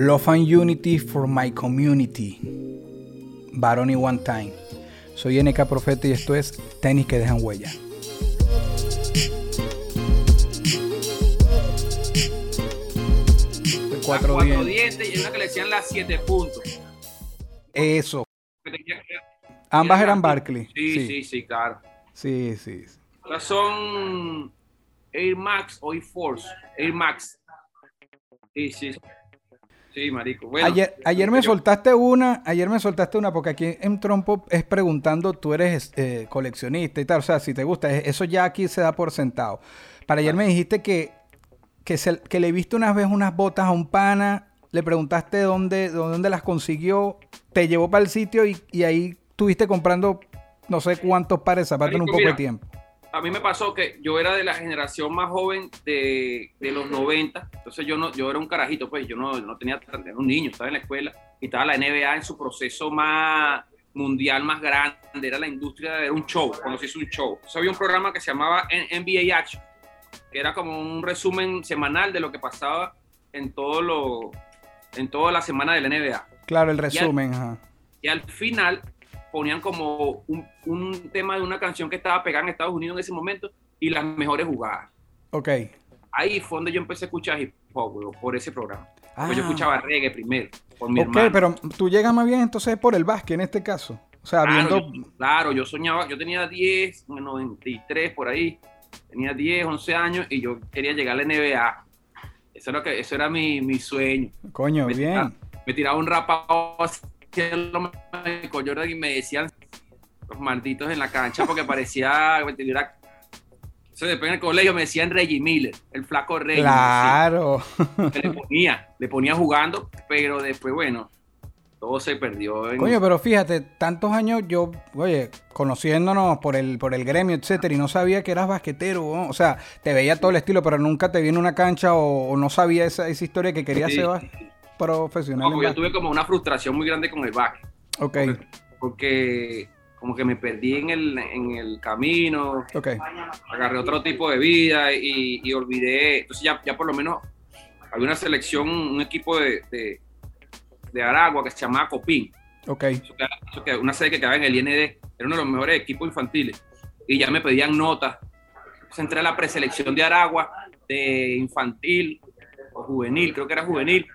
Love and Unity for my community. Baroni One Time. Soy NK Profeta y esto es Tenis que dejan huella. Cuatro, cuatro dientes. y una que le decían las siete puntos. Eso. Ambas eran Barkley. Sí, sí, sí, claro. Sí, sí. Estas son Air Max o Air Force. Air Max. Sí, sí. Sí, marico. Bueno, ayer, ayer me soltaste una, ayer me soltaste una, porque aquí en Trompo es preguntando, tú eres eh, coleccionista y tal, o sea, si te gusta, eso ya aquí se da por sentado. Para ayer me dijiste que, que, se, que le viste unas veces unas botas a un pana, le preguntaste dónde, dónde las consiguió, te llevó para el sitio y, y ahí estuviste comprando no sé cuántos pares de zapatos en un poco de tiempo a mí me pasó que yo era de la generación más joven de, de, los 90, entonces yo no yo era un carajito, pues yo no, no tenía, era un niño, estaba en la escuela y estaba la NBA en su proceso más mundial más grande, era la industria, era un show, cuando se hizo un show. Entonces había un programa que se llamaba NBA Action, que era como un resumen semanal de lo que pasaba en todo lo en toda la semana de la NBA. Claro, el resumen. Y al, y al final ponían como un, un, tema de una canción que estaba pegada en Estados Unidos en ese momento y las mejores jugadas. Ok. Ahí fue donde yo empecé a escuchar hip hop, por ese programa. Yo ah. escuchaba reggae primero, por mi Ok, pero tú llegas más bien entonces por el básquet en este caso. O sea, claro, viendo... Yo, claro, yo soñaba, yo tenía 10, 93 por ahí, tenía 10, 11 años y yo quería llegar a la NBA. Eso era, que, eso era mi, mi sueño. Coño, me bien. Tiraba, me tiraba un rapado Michael Jordan y me decían los malditos en la cancha porque parecía. Eso después en el colegio me decían Reggie Miller, el flaco Reggie. Claro. Le ponía, le ponía jugando, pero después, bueno, todo se perdió. En... Coño, pero fíjate, tantos años yo, oye, conociéndonos por el, por el gremio, etcétera, y no sabía que eras basquetero, ¿no? o sea, te veía todo el estilo, pero nunca te vi en una cancha o, o no sabía esa, esa historia que querías sí. Profesional. No, yo tuve como una frustración muy grande con el back. Ok. Porque, porque, como que me perdí en el, en el camino. Ok. Agarré otro tipo de vida y, y olvidé. Entonces ya, ya por lo menos había una selección, un equipo de, de, de Aragua que se llamaba Copín. Ok. Eso eso una serie que quedaba en el IND. Era uno de los mejores equipos infantiles. Y ya me pedían notas. Entonces entré a la preselección de Aragua, de infantil, o juvenil, creo que era juvenil,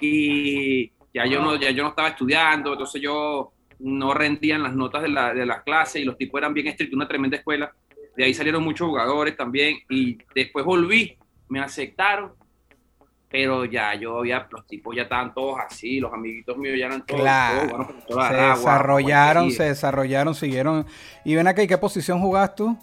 y ya yo no, ya yo no estaba estudiando, entonces yo no rendía en las notas de la, de las clases y los tipos eran bien estrictos, una tremenda escuela. De ahí salieron muchos jugadores también y después volví, me aceptaron, pero ya yo había, los tipos ya estaban todos así, los amiguitos míos ya eran todos. Claro. todos, bueno, se agua, desarrollaron, se desarrollaron, siguieron. Y ven acá, ¿y qué posición jugás tú?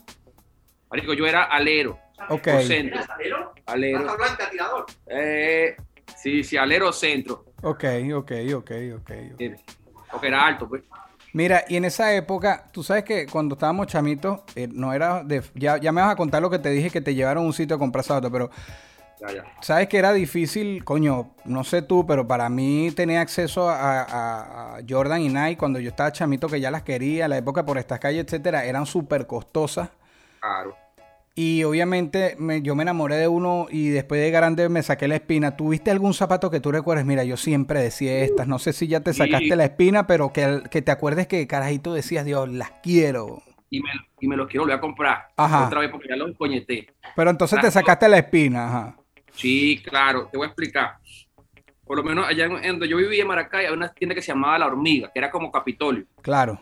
Marico, yo era alero. Ok. alero? Alero. ¿Baja blanca, tirador? Eh, sí, sí, alero centro. Ok, ok, ok, ok. okay. Porque era alto, pues. Mira, y en esa época, tú sabes que cuando estábamos chamitos, eh, no era de. Ya, ya me vas a contar lo que te dije que te llevaron a un sitio a comprar zapatos, pero. Ya, ya. Sabes que era difícil, coño, no sé tú, pero para mí tener acceso a, a, a Jordan y Nike cuando yo estaba chamito que ya las quería, la época por estas calles, etcétera, eran súper costosas. Claro. Y obviamente me, yo me enamoré de uno y después de grande me saqué la espina. ¿Tuviste algún zapato que tú recuerdes? Mira, yo siempre decía estas. No sé si ya te sacaste la espina, pero que, que te acuerdes que carajito decías, Dios, las quiero. Y me, y me los quiero volver a comprar. Ajá. Otra vez porque ya los coñeté. Pero entonces te sacaste la espina, ajá. Sí, claro, te voy a explicar. Por lo menos allá en, en donde yo vivía en Maracay, había una tienda que se llamaba La Hormiga, que era como Capitolio. Claro.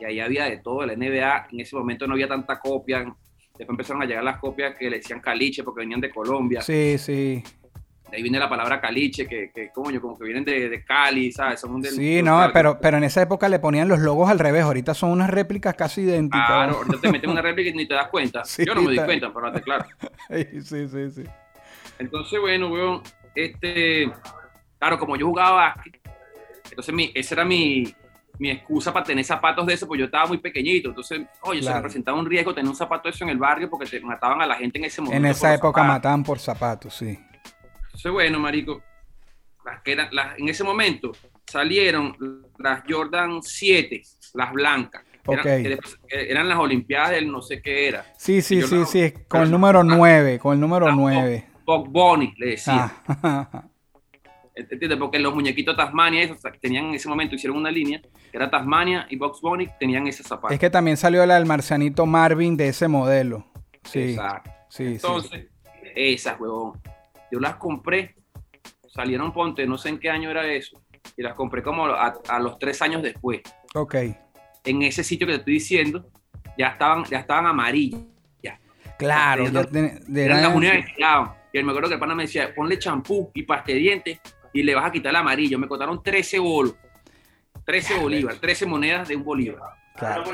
Y ahí había de todo, la NBA. En ese momento no había tanta copia. Después empezaron a llegar las copias que le decían caliche porque venían de Colombia. Sí, sí. De ahí viene la palabra caliche, que, que coño, como que vienen de, de Cali, ¿sabes? Son del- Sí, no, Cali. pero, pero en esa época le ponían los logos al revés. Ahorita son unas réplicas casi idénticas. Claro, ahorita te meten una réplica y ni te das cuenta. Sí, Yo no me di cuenta, pero date claro. sí, sí, sí. Entonces, bueno, weón, este, claro, como yo jugaba básquet, entonces mi, esa era mi, mi excusa para tener zapatos de eso, pues yo estaba muy pequeñito. Entonces, oye, se Claro. representaba un riesgo tener un zapato de eso en el barrio porque te mataban a la gente en ese momento. En esa época zapatos. mataban por zapatos, sí. Entonces, bueno, marico, las que eran, las, en ese momento salieron las Jordan 7, las blancas. que eran- las Olimpiadas del no sé qué era. Sí, sí, sí, no- sí, con el número ah, 9, con el número ah, 9. Bob Bunny, le decía. Ah, ¿Entiendes? Porque los muñequitos Tasmania, esos tenían en ese momento, hicieron una línea, que era Tasmania y Box Bunny, tenían ese zapato. es que también salió la del marcianito Marvin de ese modelo. Sí, Exacto. sí, sí. Entonces, esas, huevón, yo las compré, salieron, ponte, no sé en qué año era eso, y las compré como a, a los tres años después. Ok, En ese sitio que te estoy diciendo, ya estaban, ya estaban amarillas. claro. Ya ten- de- Eran las eran- únicas que quedaban. Y me acuerdo que el pana me decía, ponle champú y pasta de dientes y le vas a quitar el amarillo. Me costaron 13 bolos. 13 bolívares, 13 monedas de un bolívar. claro.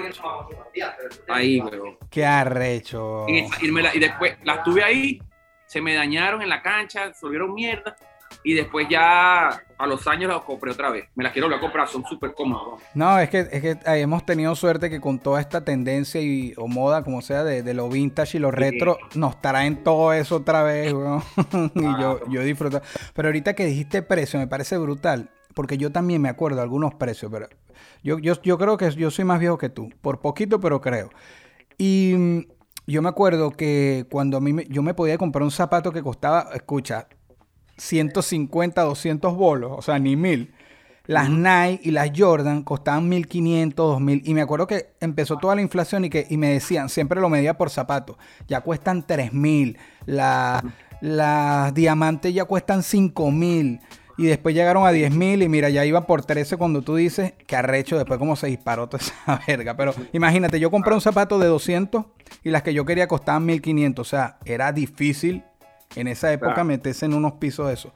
Ahí, huevón. Qué arrecho. Y, esa- y me la- y después las tuve ahí, se me dañaron en la cancha, se volvieron mierda. Y después ya a los años las compré otra vez. Me las quiero volver a comprar, son súper cómodas. No, es que, es que hemos tenido suerte que con toda esta tendencia y, o moda, como sea, de, de lo vintage y lo retro, nos traen todo eso otra vez, weón. y yo, yo disfruto. Pero ahorita que dijiste precio, me parece brutal, porque yo también me acuerdo de algunos precios, pero yo, yo, yo creo que yo soy más viejo que tú, por poquito, pero creo. Y mm, yo me acuerdo que cuando a mí me- yo me podía comprar un zapato que costaba, escucha, 150, 200 bolos, o sea, ni mil. Las Nike y las Jordan costaban 1500, 2000. Y me acuerdo que empezó toda la inflación y, que, y me decían, siempre lo medía por zapato, ya cuestan 3000. La- Las diamantes ya cuestan 5000. Y después llegaron a 10.000 y mira, ya iba por 13 cuando tú dices que arrecho después cómo se disparó toda esa verga. Pero imagínate, yo compré un zapato de 200 y las que yo quería costaban 1500. O sea, era difícil en esa época Claro. meterse en unos pisos de eso.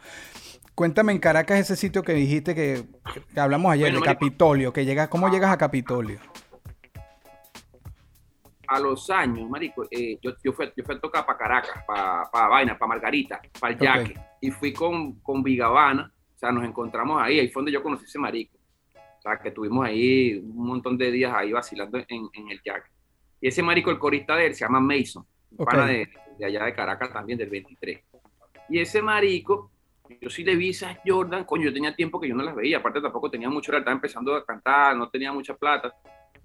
Cuéntame en Caracas ese sitio que dijiste que, que hablamos ayer Bueno, de marico. Capitolio, que ¿cómo llegas a Capitolio? A los años, marico, eh, yo, yo, fui, yo fui a tocar para Caracas, para Vaina, para Margarita, para el. Yaque. Y fui con, con Vigavana, o sea, nos encontramos ahí, ahí fue donde yo conocí ese marico. O sea, que estuvimos ahí un montón de días ahí vacilando en, en el Yaque. Y ese marico, el corista de él, se llama Mason, un Ok. pana de, de allá de Caracas también, del 23. Y ese marico, yo sí le vi esas Jordan, coño, yo tenía tiempo que yo no las veía, aparte tampoco tenía mucho, estaba empezando a cantar, no tenía mucha plata.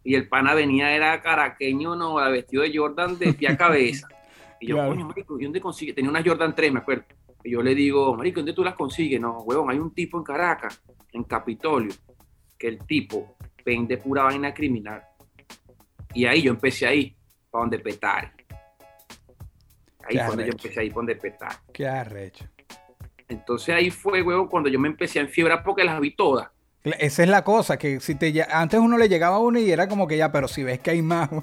Y el pana venía, era caraqueño, no, vestido de Jordan de pie a cabeza. Y yo, Claro. coño, marico, ¿y dónde consigue? Tenía unas Jordan 3, me acuerdo. Y yo le digo, marico, ¿dónde tú las consigues? No, huevón, hay un tipo en Caracas, en Capitolio, que el tipo vende pura vaina criminal. Y ahí yo empecé ahí, para donde petar. Ahí fue donde yo empecé ahí, para donde petar. Qué arrecho. Entonces ahí fue, huevón, cuando yo me empecé a enfibrar porque las vi todas. Esa es la cosa, que si te antes uno le llegaba a uno y era como que ya, pero si ves que hay más.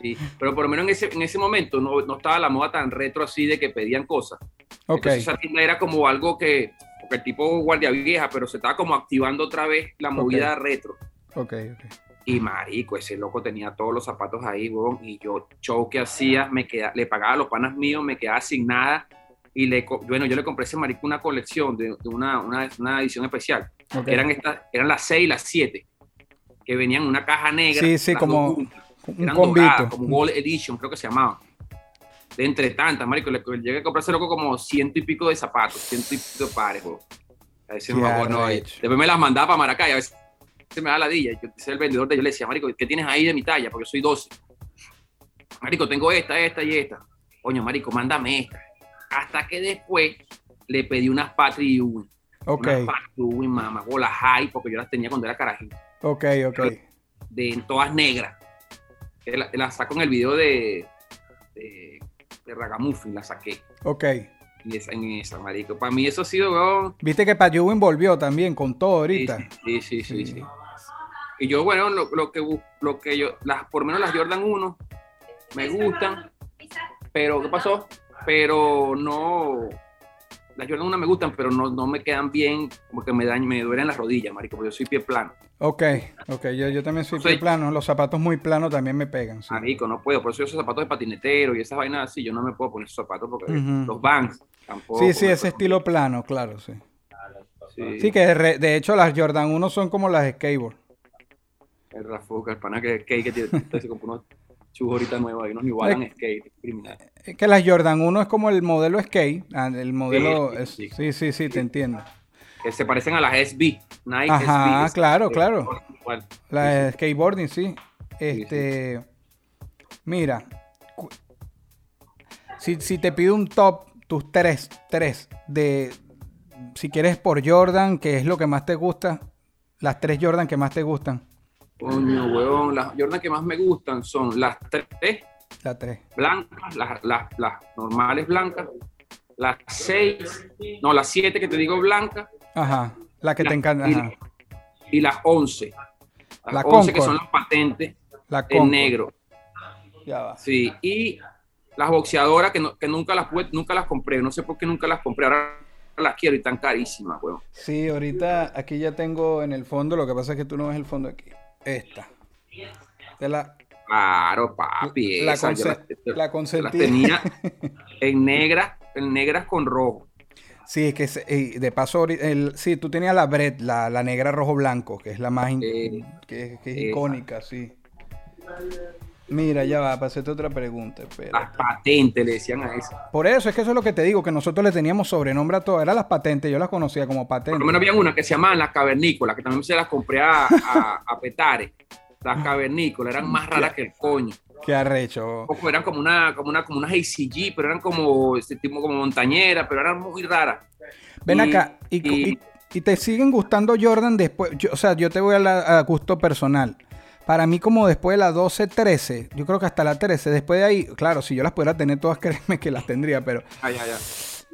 Sí, pero por lo menos en ese, en ese momento no, no estaba la moda tan retro así de que pedían cosas. ok, Entonces esa tienda era como algo que, porque el tipo guardia vieja, pero se estaba como activando otra vez la movida retro. ok, ok. Y marico, ese loco tenía todos los zapatos ahí, huevón, y yo, show que hacía, me queda, le pagaba a los panas míos, me quedaba sin nada, y le, bueno, yo le compré a ese marico una colección de, de una, una, una edición especial, eran estas, eran las 6 y las 7, que venían en una caja negra. Sí, sí, como un eran doradas, como Gold Edition, creo que se llamaban. De entre tantas, marico, le, le llegué a comprarse loco como ciento y pico de zapatos, ciento y pico de pares, huevón. A veces acuerdo, ahí. arrecho. Después me las mandaba para Maracay, a veces se me da la dilla. Yo soy el vendedor de yo le decía, marico, ¿qué tienes ahí de mi talla? Porque yo soy 12. Marico, tengo esta, esta y esta. Coño, marico, mándame esta. Hasta que después le pedí unas Ewing. Ok, Unas Ewing, mamá, o las high, porque yo las tenía cuando era carajito ok, ok. de todas negras. Que la, la saco en el video de, de, de Ragamuffin, la saqué. Ok. Y esa, en esa, marico. Para mí eso ha sido, weón. Viste que Payuwin volvió también con todo ahorita. sí, sí, sí, Sí. sí. Y yo, bueno, lo, lo que, lo que yo, las, por lo menos las Jordan 1 me gustan, pero, ¿qué pasó? Pero no, las Jordan 1 me gustan, pero no, no me quedan bien, porque me dañan, me duelen las rodillas, marico, porque yo soy pie plano. Ok, ok. Yo, yo también soy pie plano. Los zapatos muy planos también me pegan. sí. Marico, no puedo. Por eso esos zapatos de patinetero y esas vainas así, yo no me puedo poner esos zapatos porque los Vans tampoco. Sí, sí, ese estilo plano, claro, sí. Sí, Sí, que de, re- de hecho las Jordan 1 son como las skateboard. El Rafuca, el pana que es skate que tiene, se compró unos chujos ahorita nuevos ahí, unos New Balance skate, criminal. Es que las Jordan 1 es como el modelo skate. ah, El modelo. Sí, es- sí. sí, sí, sí, te entiendo. Que se parecen a las SB, Nike Ajá, SB. claro, Eh, claro. igual. La Sí, de skateboarding, sí. Este. Mira. Si, si te pido un top, tus tres, tres, de. Si quieres por Jordan, que es lo que más te gusta. Las tres Jordan que más te gustan. Coño, huevón, las Jordan que más me gustan son las tres La tres. blancas, las, las, las normales blancas, las seis, no, las siete que te digo blancas, Ajá. La que te encanta. y- Ajá. y las once. Las La once que son las patentes La en negro. Ya va. Sí, y las boxeadoras que, no- que nunca, las, pude- nunca las compré, no sé por qué nunca las compré, ahora las quiero y están carísimas, huevón. Sí, ahorita aquí ya tengo en el fondo, lo que pasa es que tú no ves el fondo aquí. Esta. De la, Claro, papi, la, las- la tenía en negras, en negras con rojo. Sí, es que se- y de paso, el, sí, tú tenías la Bread, la, la negra rojo blanco, que es la más in- Eh, que, que es esa. icónica, sí. Mira, ya va, hacerte otra pregunta. Las patentes le decían a esa. Por eso, es que eso es lo que te digo, que nosotros le teníamos sobrenombre a todas, eran las patentes, yo las conocía como Por patentes. lo menos había una que se llamaban las cavernícolas, que también se las compré a, a, a Petare. Las cavernícolas eran más raras que el coño. Qué arrecho. Poco eran como una, como una, como unas ACG, pero eran como este tipo como montañera, pero eran muy raras. Ven Y- acá, y, y- y- y te siguen gustando Jordan después, yo- o sea, yo te voy a, la- a gusto personal. Para mí, como después de la 12, 13, yo creo que hasta la 13, después de ahí, claro, si yo las pudiera tener todas, créeme que las tendría, pero Ay, ay, ay.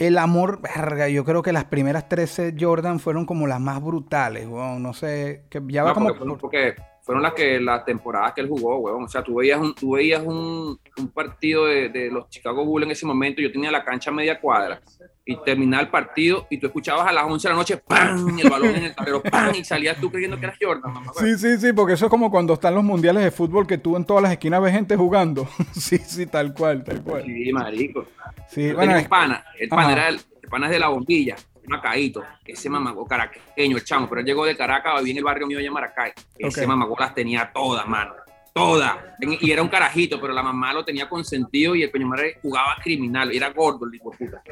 el amor, verga, yo creo que las primeras 13 Jordan fueron como las más brutales, weón, no sé, que ya va No, como... porque, porque fueron las que las temporadas que él jugó, weón. O sea, tú veías un, tú veías un, un partido de, de los Chicago Bulls en ese momento, yo tenía la cancha a media cuadra y terminaba el partido y tú escuchabas a las 11 de la noche, ¡pam! el balón en el tablero, ¡pam! y salías tú creyendo que eras Jordan, mamá. Sí, sí, sí, porque eso es como cuando están los mundiales de fútbol que tú en todas las esquinas ves gente jugando. sí, sí, tal cual, tal cual. Sí, marico. Sí, Yo bueno, tenía es- un pana, el pana Ajá. era el, el pana es de la bombilla, Macaíto, ese mamagó caraqueño, el chamo, pero él llegó de Caracas, vivía en el barrio mío de Maracay. Ese Ok. mamagó las tenía todas, mano. Todas. En- Y era un carajito, pero la mamá lo tenía consentido y el coño jugaba criminal. Era gordo el hijo puta.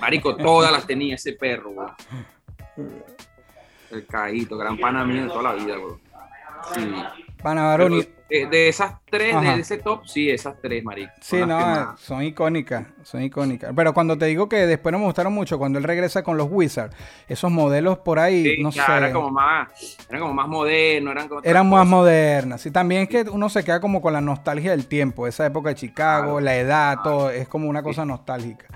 Marico, todas las tenía ese perro, weón. El caíto, gran pana mío de toda la vida, weón. Sí. pana varón, eh, de esas tres, Ajá. de ese top, sí, esas tres, marico. Sí, no, más- son icónicas, son icónicas. Pero cuando te digo que después no me gustaron mucho, cuando él regresa con los Wizards, esos modelos por ahí, Sí, no claro, sé, eran como más, eran como más modernos, eran como eran más modernas. Y también es que uno se queda como con la nostalgia del tiempo, esa época de Chicago, Claro, la edad, todo, es como una cosa nostálgica.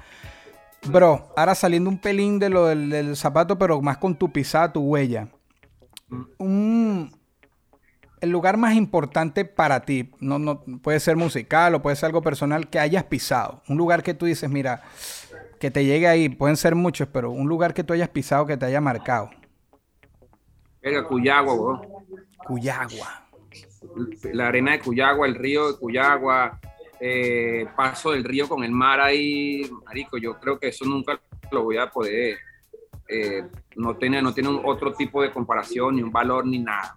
Bro, ahora saliendo un pelín de lo del, del zapato, pero más con tu pisada, tu huella. Mm. Un, el lugar más importante para ti, no, no, puede ser musical o puede ser algo personal, que hayas pisado. Un lugar que tú dices, mira, que te llegue ahí, pueden ser muchos, pero un lugar que tú hayas pisado que te haya marcado. Verga, Cuyagua, weón. Cuyagua. La arena de Cuyagua, el río de Cuyagua, eh, paso del río con el mar ahí, marico, yo creo que eso nunca lo voy a poder, eh, no tiene, no tiene un otro tipo de comparación, ni un valor, ni nada,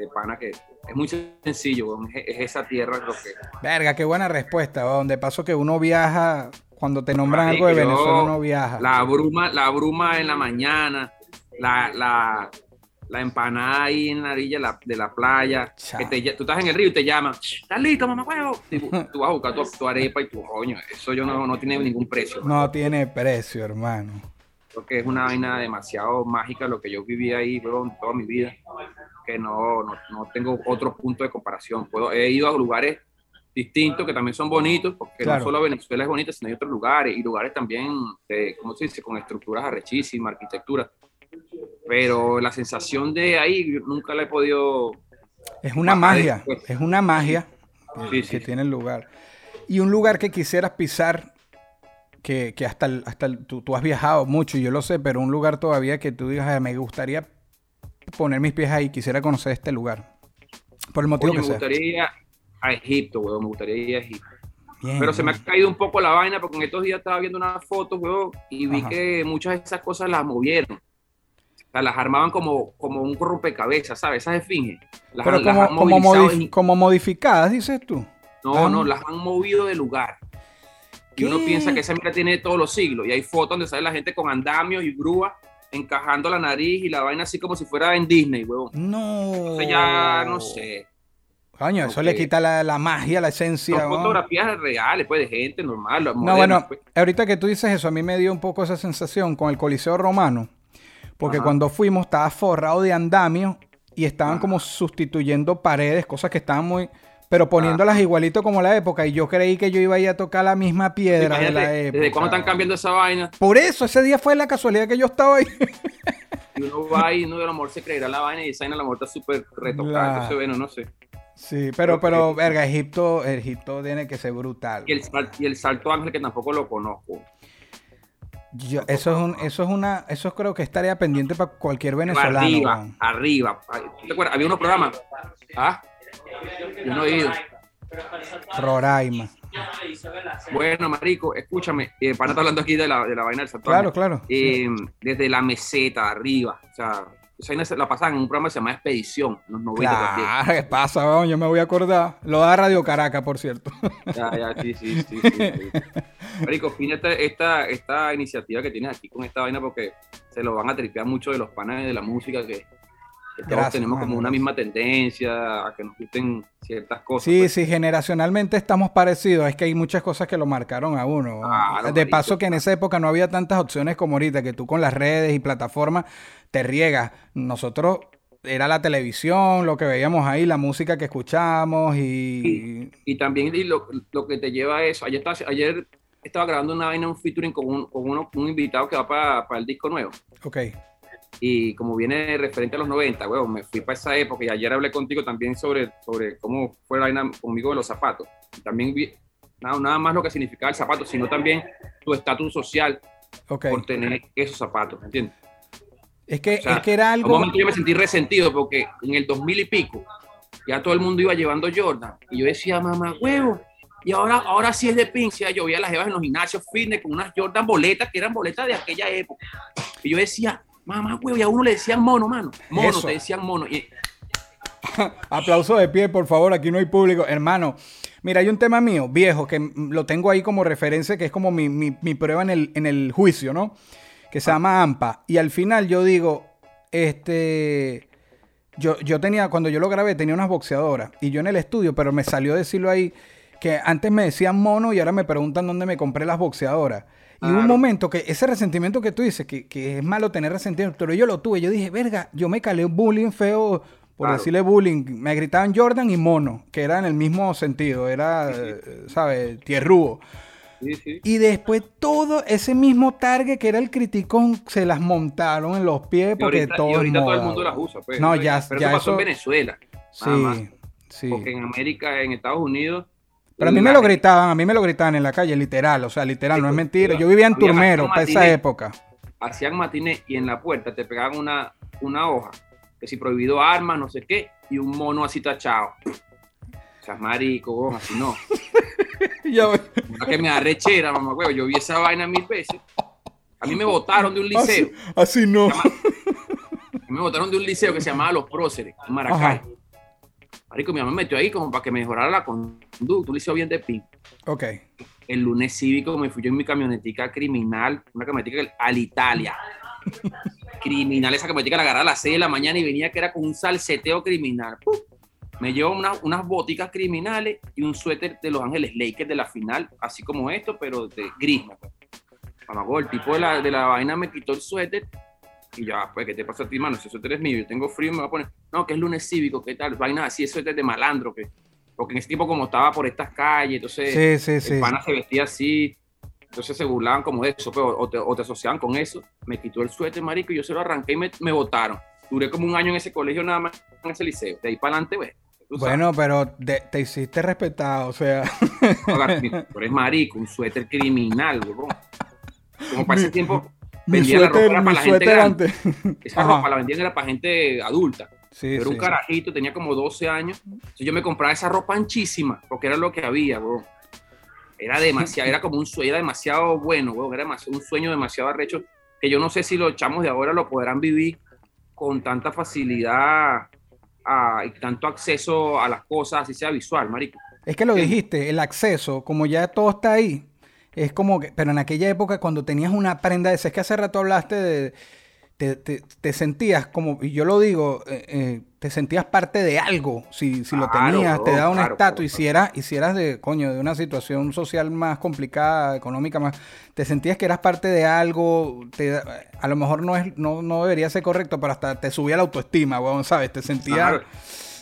de pana que es muy sencillo, es, es esa tierra lo que... Verga, qué buena respuesta. weón. De paso que uno viaja, cuando te nombran Marico, algo de Venezuela, uno viaja. La bruma, la bruma en la mañana, la, la, la empanada ahí en la orilla de la, de la playa, que te tú estás en el río y te llaman, ¿estás listo, mamá huevo? Tú, tú vas a buscar tu, tu arepa y tu coño, eso yo no, no tiene ningún precio. No tiene precio, hermano. Creo que es una vaina demasiado mágica lo que yo viví ahí, weón, toda mi vida, que no, no, no tengo otro punto de comparación. Puedo, he ido a lugares distintos que también son bonitos, porque Claro. no solo Venezuela es bonita, sino hay otros lugares, y lugares también, de, ¿cómo se dice?, con estructuras arrechísimas, arquitectura. Pero la sensación de ahí nunca la he podido... Es una magia, después. es una magia que, Sí, sí, que sí. tiene el lugar. Y un lugar que quisieras pisar, que, que hasta, el- hasta el- tú, tú has viajado mucho, yo lo sé, pero un lugar todavía que tú digas, "Ah, me gustaría poner mis pies ahí, quisiera conocer este lugar. Por el motivo Oye, que me sea. gustaría ir a Egipto, weón, me gustaría ir a Egipto. Bien, Pero se me ha caído un poco la vaina porque en estos días estaba viendo unas fotos, weón, y vi Ajá. que muchas de esas cosas las movieron. O sea, las armaban como, como un rompecabezas, ¿sabes? Esas esfinges. Las, Pero han- las como, como, modif- como modificadas, dices tú. No, Ah. no, las han movido de lugar. Y uno piensa que esa mira tiene todos los siglos. Y hay fotos donde sale la gente con andamios y grúas encajando la nariz y la vaina así como si fuera en Disney, huevón. No. Entonces ya no sé. Coño, eso le quita la, la magia, la esencia. Son ¿no? fotografías reales, pues, de gente normal. No, modernas, bueno, pues. ahorita que tú dices eso, a mí me dio un poco esa sensación con el Coliseo Romano, porque Ajá. cuando fuimos estaba forrado de andamios y estaban Ajá. como sustituyendo paredes, cosas que estaban muy... pero poniéndolas igualito como la época, y yo creí que yo iba a ir a tocar la misma piedra de la época. ¿Desde cuándo están cambiando esa vaina? Por eso, ese día fue la casualidad que yo estaba ahí. Y uno va y uno de amor se creerá la vaina y esa vaina la amor está súper retocada. La- Entonces, bueno, no sé. Sí, pero, pero, verga, Egipto, Egipto tiene que ser brutal. Y el, sal- y el salto ángel que tampoco lo conozco. Yo- eso es un, eso es una, eso creo que es tarea pendiente para cualquier venezolano. arriba, arriba. Ay, ¿tú ¿Te acuerdas? Había unos programas. ¿Ah? Yo no he ido. Roraima. Bueno, marico, escúchame. Eh, para estar hablando aquí de la, de la vaina del salto Claro, claro. Eh, Desde la meseta, arriba. O sea, esa la pasaban en un programa que se llama Expedición, en los 90 también. Claro, ¿qué pasa, weón? Yo me voy a acordar. Lo da Radio Caracas, por cierto. Ya, ya, sí, sí, sí. sí, sí. Marico, esta, esta, esta iniciativa que tienes aquí con esta vaina porque se lo van a tripear mucho de los panes de la música que, que todos Gracias, tenemos como una misma tendencia a que nos gusten ciertas cosas. Sí, pues. sí, generacionalmente estamos parecidos. Es que hay muchas cosas que lo marcaron a uno. de paso que en esa época no había tantas opciones como ahorita, que tú con las redes y plataformas te riegas. Nosotros era la televisión, lo que veíamos ahí, la música que escuchábamos y... Y también y lo, lo que te lleva a eso. Ayer estaba, ayer estaba grabando una vaina, un featuring con un, con uno- un invitado que va para, para el disco nuevo. Ok. Y como viene referente a los 90, weón, me fui para esa época y ayer hablé contigo también sobre, sobre cómo fue la vaina conmigo de los zapatos. También vi, nada, nada más lo que significaba el zapato, sino también tu estatus social Ok. por tener esos zapatos, ¿me entiendes? Es que, O sea, es que era En algo... un momento yo me sentí resentido porque en el 2000 y pico ya todo el mundo iba llevando Jordan. Y yo decía, mamá, huevo. Y ahora, ahora sí es de pincia. Yo veía las jevas en los gimnasios fitness con unas Jordan boletas que eran boletas de aquella época. Y yo decía, mamá, huevo. Y a uno le decían mono, mano. Mono, Eso. te decían mono. Y, Aplauso de pie, por favor, aquí no hay público. Hermano, mira, hay un tema mío, viejo, que lo tengo ahí como referencia, que es como mi, mi- mi prueba en el, en el juicio, ¿no? Que se llama AMPA. Y al final yo digo, este... Yo, yo tenía, cuando yo lo grabé, tenía unas boxeadoras. Y yo en el estudio, pero me salió decirlo ahí, que antes me decían mono y ahora me preguntan dónde me compré las boxeadoras. Y un momento que ese resentimiento que tú dices, que, que es malo tener resentimiento, pero yo lo tuve. Yo dije, verga, yo me calé un bullying feo, por Claro. decirle bullying. Me gritaban Jordan y mono, que era en el mismo sentido, era, eh, ¿sabes? Tierrúo. sí, sí. Y después todo ese mismo target que era el criticón, se las montaron en los pies Y porque ahorita, todo, y ahorita todo el moda, mundo las usa. Pues, No, ya- pero ya eso pasó eso- en Venezuela. Sí, sí. Porque en América, en Estados Unidos. Pero a mí me lo gritaban, a mí me lo gritaban en la calle, literal, o sea, literal, no es mentira. Yo vivía en Turmero para esa época. hacían matiné y en la puerta te pegaban una, una hoja, que si prohibido armas, no sé qué, y un mono así tachado. O sea, marico, vos, así no. Una que me arrechera, mamá, huevo. Yo vi esa vaina mil veces. A mí me votaron de un liceo. Así, así no. Me votaron de un liceo que se llamaba Los Próceres, en Maracay. Ajá. Marico, mi mamá me metió ahí como para que me mejorara la conducta. Un liceo bien de pin. Ok. El lunes cívico me fui yo en mi camionetica criminal, una camionetica al Italia. Criminal, esa camionetica la agarraba a las 6 de la mañana y venía que era con un salseteo criminal. ¡Pum! Me llevo una- unas boticas criminales y un suéter de Los Ángeles Lakers de la final, así como esto, pero de gris. Mamagó, el tipo de la, de la vaina me quitó el suéter y ya, pues, ¿qué te pasa a ti, mano? Ese suéter es mío, yo tengo frío, me va a poner, no, que es lunes cívico, ¿qué tal? Vainas así, ese suéter de malandro, que, porque en ese tiempo como estaba por estas calles, entonces Sí, sí, sí. el pana se vestía así, entonces se burlaban como de eso, pero, o, te, o te asociaban con eso. Me quitó el suéter, marico, y yo se lo arranqué y me, me botaron. Duré como un año en ese colegio nada más, en ese liceo. De ahí para adelante, güey. tú sabes. Bueno, pero te hiciste respetar, o sea. Tú eres marico, un suéter criminal, güey. Como para ese tiempo, mi vendía la ropa suéter, era para la gente suéter grande. antes. Esa Ajá. ropa la vendían era para gente adulta. Sí, Yo era un sí, carajito, tenía como 12 años. Entonces yo me compraba esa ropa anchísima, porque era lo que había, weón. Era demasiado, era como un sueño, era demasiado bueno, weón. Era demasiado- un sueño demasiado arrecho, que yo no sé si los chamos de ahora lo podrán vivir, con tanta facilidad a- y tanto acceso a las cosas, así sea visual, marico. Es que lo Sí. dijiste, el acceso, como ya todo está ahí, es como que, pero en aquella época cuando tenías una prenda es que hace rato hablaste de, te, te- te sentías como, y yo lo digo, eh, eh, te sentías parte de algo, si, si lo tenías, te daba un estatus, claro, y si eras, y si eras de, coño, de una situación social más complicada, económica más, te sentías que eras parte de algo, te da- a lo mejor no es, no, no debería ser correcto, pero hasta te subía la autoestima, weón, ¿sabes? Te sentías...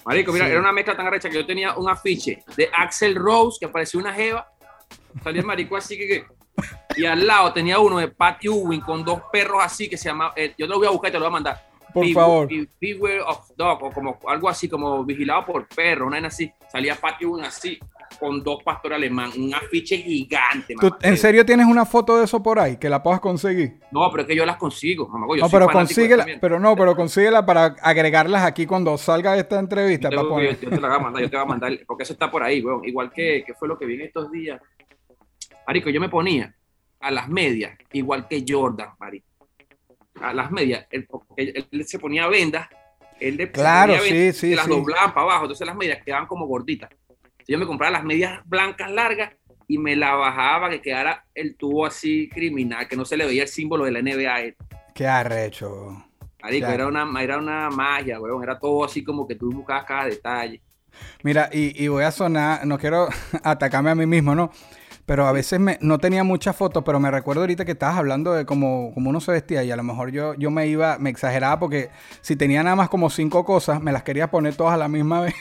Marico, mira, Sí. era una mezcla tan arrecha que yo tenía un afiche de Axel Rose, que parecía una jeva. Salía el marico así que, que- Y al lado tenía uno de Pat Ewing con dos perros así que se llama. eh, yo te lo voy a buscar y te lo voy a mandar. Por Be- favor. Be- Beware of Dog, o como algo así, como vigilado por perro, una vaina así. Salía Pat Ewing así, con dos pastores alemán, un afiche gigante. ¿Tú, mamá. ¿En serio tienes una foto de eso por ahí que la puedas conseguir? No, pero es que yo las consigo, mamá. Yo no, pero consíguela, pero no, pero consíguela para agregarlas aquí cuando salga esta entrevista. Yo, para yo- te la voy a mandar, yo te voy a mandar, porque eso está por ahí, weón. Igual que, que fue lo que vi en estos días. Marico, yo me ponía a las medias, igual que Jordan, marico. A las medias, él, porque él- él se ponía vendas, él le Claro, ponía vendas sí, las sí. doblaban para abajo, entonces las medias quedaban como gorditas. Entonces yo me compraba las medias blancas largas y me la bajaba que quedara el tubo así criminal, que no se le veía el símbolo de la NBA. Qué arrecho. Marico, era una, era una magia, weón. Era todo así como que tú buscabas cada detalle. Mira, y, y voy a sonar, no quiero atacarme a mí mismo, ¿no? Pero a veces me, no tenía muchas fotos, pero me recuerdo ahorita que estabas hablando de cómo, cómo uno se vestía y a lo mejor yo, yo me iba, me exageraba porque si tenía nada más como cinco cosas, me las quería poner todas a la misma vez.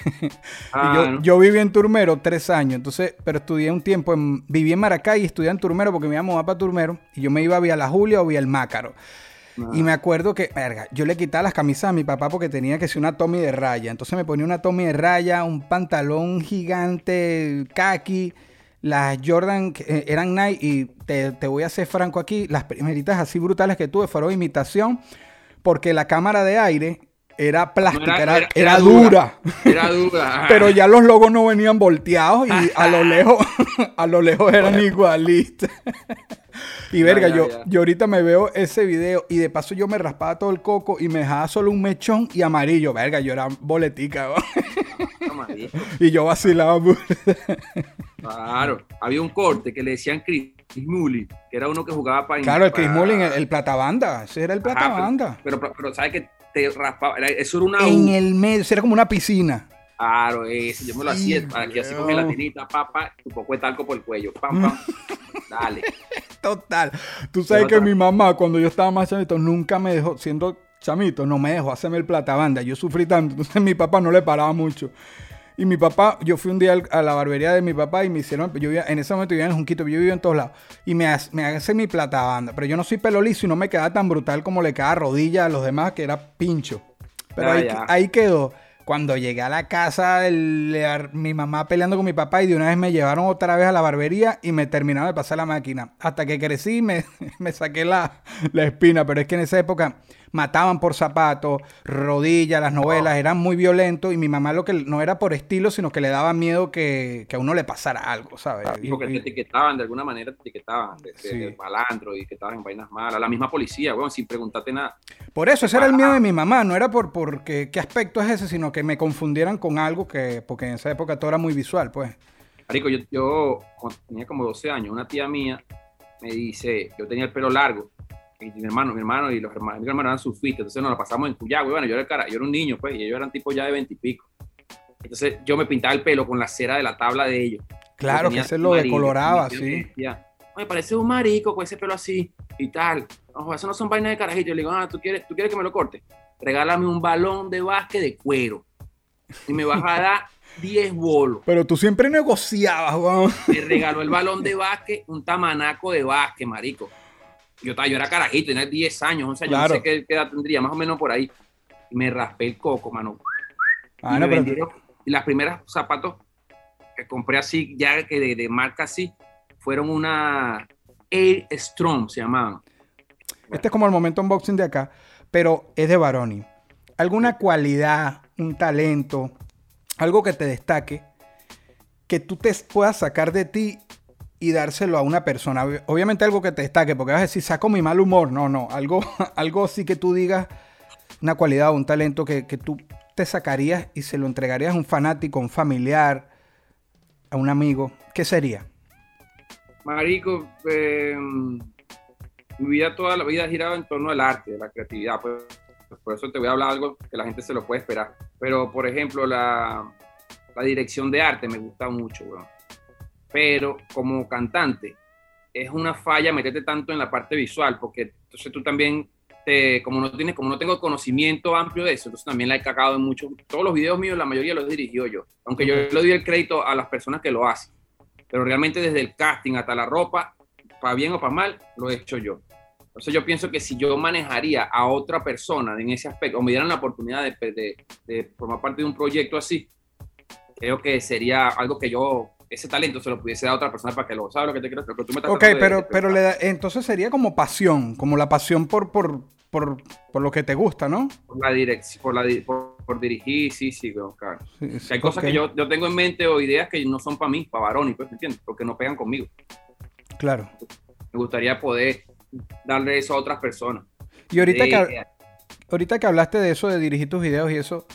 Ah, y yo, ¿no? yo viví en Turmero tres años, entonces, pero estudié un tiempo, en, viví en Maracay y estudié en Turmero porque me iba a mudar para Turmero y yo me iba vía La Julia o vía el Mácaro. Y me acuerdo que, verga, yo le quitaba las camisas a mi papá porque tenía que ser una Tommy de raya. Entonces me ponía una Tommy de raya, un pantalón gigante, khaki, las Jordan eh, eran Nike y te, te voy a ser franco aquí, las primeritas así brutales que tuve fueron imitación porque la cámara de aire era plástica, era, era- era era dura. Era duda. Pero ya los logos no venían volteados y a lo lejos, a lo lejos eran igualistas. Y verga, ya, yo, ya. yo ahorita me veo ese video y de paso yo me raspaba todo el coco y me dejaba solo un mechón y amarillo. Verga, yo era boletica. Y yo vacilaba. Claro. Había un corte que le decían Chris Mully, que era uno que jugaba para. Claro, el Chris para- Mullin, el, el platabanda. Ese era el Ajá, platabanda. Pero, pero, pero ¿sabes que Te raspaba. era- Eso era una. En el medio, eso era como una piscina. Claro, ese. Yo me lo hacía que así con gelatinita, papá, tu poco de talco por el cuello. Pam, pam. Dale. Total. Tú sabes que mi mamá, cuando yo estaba más chamito, nunca me dejó, siendo chamito, no me dejó hacerme el platabanda. Yo sufrí tanto. Entonces mi papá no le paraba mucho. Y mi papá, yo fui un día a la barbería de mi papá y me hicieron, yo vivía, en ese momento vivía en Junquito, pero yo vivía en todos lados. Y me, hace- me hace mi platabanda. Pero yo no soy pelo liso y no me queda tan brutal como le queda a rodilla a los demás, que era pincho. Pero Ya, ahí, ahí quedó. Cuando llegué a la casa, el- mi mamá peleando con mi papá y de una vez me llevaron otra vez a la barbería y me terminaron de pasar la máquina. Hasta que crecí me, me saqué la, la espina. Pero es que en esa época mataban por zapatos, rodillas, las novelas, eran muy violentos y mi mamá lo que no era por estilo, sino que le daba miedo que, que a uno le pasara algo, ¿sabes? Y- Porque te etiquetaban, de alguna manera te etiquetaban, de, Sí. de malandro y que estaban en vainas malas. La misma policía, weón, sin preguntarte nada. Por eso, ese era el miedo de mi mamá, no era por, por qué, qué aspecto es ese, sino que me confundieran con algo que, porque en esa época todo era muy visual, pues. Marico, yo, yo tenía como 12 años, una tía mía me dice, yo tenía el pelo largo, y mi hermano, mi hermano y los hermanos, mi hermano eran surfistas, entonces nos la pasamos en Cuyagua, y bueno, yo era, el cara, yo era un niño, pues, y ellos eran tipo ya de 20 y pico. Entonces yo me pintaba el pelo con la cera de la tabla de ellos. Claro, que se lo decoloraba, sí. decía, Me parece un marico con ese pelo así y tal. No, eso no son vainas de carajito. Yo le digo, ah, ¿tú quieres, ¿tú quieres que me lo corte? Regálame un balón de básquet de cuero. Y me vas a dar 10 bolos. Pero tú siempre negociabas, weón. Me regaló el balón de básquet, un tamanaco de básquet, marico. Yo, yo era carajito, tenía 10 años, 11 años, Claro. no sé qué, qué edad tendría, más o menos por ahí. Y me raspé el coco, mano. Ah, y no, me vendieron. Y las primeras zapatos que compré así, ya que de, de marca así, fueron una Air Strong, se llamaban. Este es como el momento unboxing de acá, pero es de Baroni. ¿Alguna cualidad, un talento, algo que te destaque, que tú te puedas sacar de ti y dárselo a una persona? Ob- Obviamente algo que te destaque, porque vas a decir, saco mi mal humor. No, no, algo, algo sí que tú digas, una cualidad o un talento que, que tú te sacarías y se lo entregarías a un fanático, a un familiar, a un amigo, ¿qué sería? Marico, eh, mi vida, toda la vida ha girado en torno al arte, de la creatividad. Pues, por eso te voy a hablar algo que la gente se lo puede esperar. Pero, por ejemplo, la, la dirección de arte me gusta mucho, weón. Pero como cantante, es una falla meterte tanto en la parte visual, porque entonces tú también, te, como, no tienes, como no tengo conocimiento amplio de eso, entonces también la he cagado en mucho. Todos los videos míos, la mayoría los he dirigido yo, aunque yo le doy el crédito a las personas que lo hacen. Pero realmente desde el casting hasta la ropa, para bien o para mal, lo he hecho yo. Entonces yo pienso que si yo manejaría a otra persona en ese aspecto, o me dieran la oportunidad de, de, de formar parte de un proyecto así, creo que sería algo que yo, ese talento se lo pudiese dar a otra persona para que lo sabe lo que te quiero que tú me estás Ok, pero, de pero le da- entonces sería como pasión, como la pasión por, por, por, por lo que te gusta, ¿no? por la dirección, por, la, por, por dirigir, sí, sí, claro. Sí, sí, hay cosas ok, que yo, yo tengo en mente o ideas que no son para mí, para varones, pues, ¿me entiendes? Porque no pegan conmigo. Claro. Me gustaría poder darle eso a otras personas. Y ahorita Eh, que, ahorita que hablaste de eso, de dirigir tus videos y eso,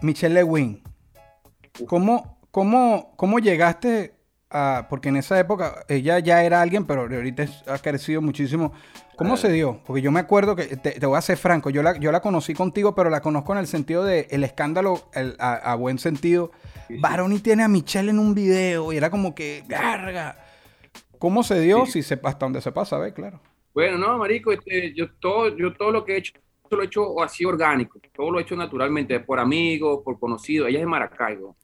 Michelle Lewin, ¿cómo, cómo, cómo llegaste a, porque en esa época ella ya era alguien, pero ahorita ha crecido muchísimo. ¿Cómo se dio? Porque yo me acuerdo que, te, te voy a ser franco, yo la, yo la conocí contigo, pero la conozco en el sentido de el escándalo, el- a, a buen sentido. Baroni tiene a Michelle en un video y era como que, garga. ¿Cómo se dio? Sí. Si se, hasta donde se pasa, ve, claro. Bueno, no, marico, este, yo todo, yo todo lo que he hecho lo he hecho así orgánico, todo lo he hecho naturalmente, por amigos, por conocidos. Ella es de Maracaibo.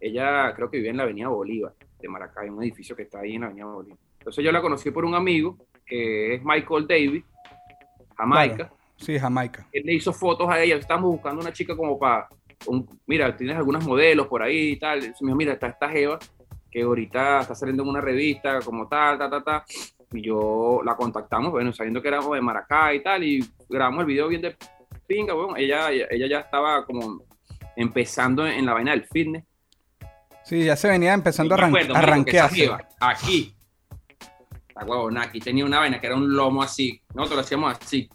Ella creo que vive en la Avenida Bolívar de Maracaibo, un edificio que está ahí en la Avenida Bolívar. Entonces yo la conocí por un amigo que es Michael Davis, Jamaica. Claro. Sí, Jamaica. Él le hizo fotos a ella. Estamos buscando una chica como para, mira, tienes algunos modelos por ahí y tal. Entonces me dijo, mira, está esta Jeva que ahorita está saliendo en una revista como tal, ta, ta, ta. Y yo la contactamos, bueno, sabiendo que éramos de Maracay y tal, y grabamos el video bien de pinga, bueno, ella, ella, ella ya estaba como empezando en la vaina del fitness. Sí, ya se venía empezando a, Yo me arran- acuerdo, a marico, que esa ranquearse. jeva, aquí, la huevona, aquí tenía una vaina que era un lomo así, nosotros lo hacíamos así.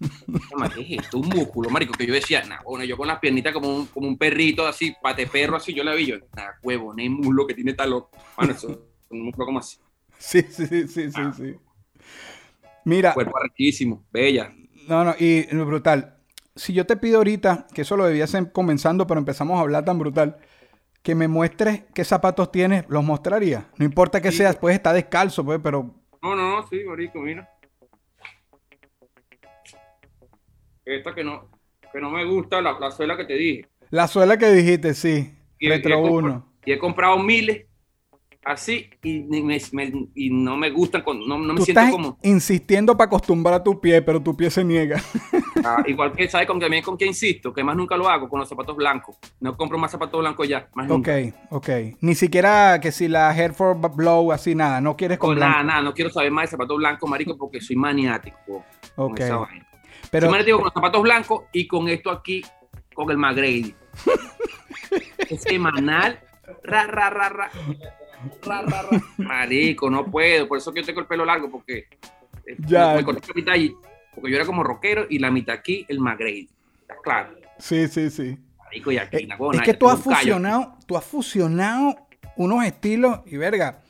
¿qué es esto? Un músculo, marico, que yo decía, nah, bueno, yo con las piernitas como un, como un perrito así, pate perro así, yo la vi, yo, nah, huevo, no hay muslo que tiene tal loco. Bueno, eso es un músculo como así, Sí, sí, sí, sí, sí, sí. Mira, cuerpo arquísimo, bella. no, no, y brutal. Si yo te pido ahorita, que eso lo debía hacer comenzando, pero empezamos a hablar tan brutal, que me muestres qué zapatos tienes, los mostraría. No importa que Sí. seas, puedes estar descalzo, pues, pero No, no, no, sí, marico, mira. Esta que no, que no me gusta, la, la suela que te dije. la suela que dijiste, sí, Y- Retro y he compra- 1. Y he comprado miles así y, ni me- me- y no me gustan, con- no, no me Tú siento estás como. insistiendo para acostumbrar a tu pie, pero tu pie se niega. ah, igual que, ¿sabes con, también con qué insisto? Que más nunca lo hago con los zapatos blancos. No compro más zapatos blancos ya, más ok, nunca. ok. Ni siquiera que si la Hereford Blow, así nada, no quieres con Con nada, nada, no quiero saber más de zapatos blancos, marico, porque soy maniático con Ok. esa vaina. Pero, Soy maniático con los zapatos blancos y con esto aquí, con el es semanal. Ra, ra, ra, ra. Ra, ra, ra. Marico, no puedo. Por eso que yo tengo el pelo largo, porque eh, Ya. me, corté la mitad y, porque yo era como rockero y la mitad aquí el McGrady. ¿Estás claro? sí, sí, sí. Marico, y aquí, Eh, es que tú has callo. fusionado, tú has fusionado unos estilos y verga.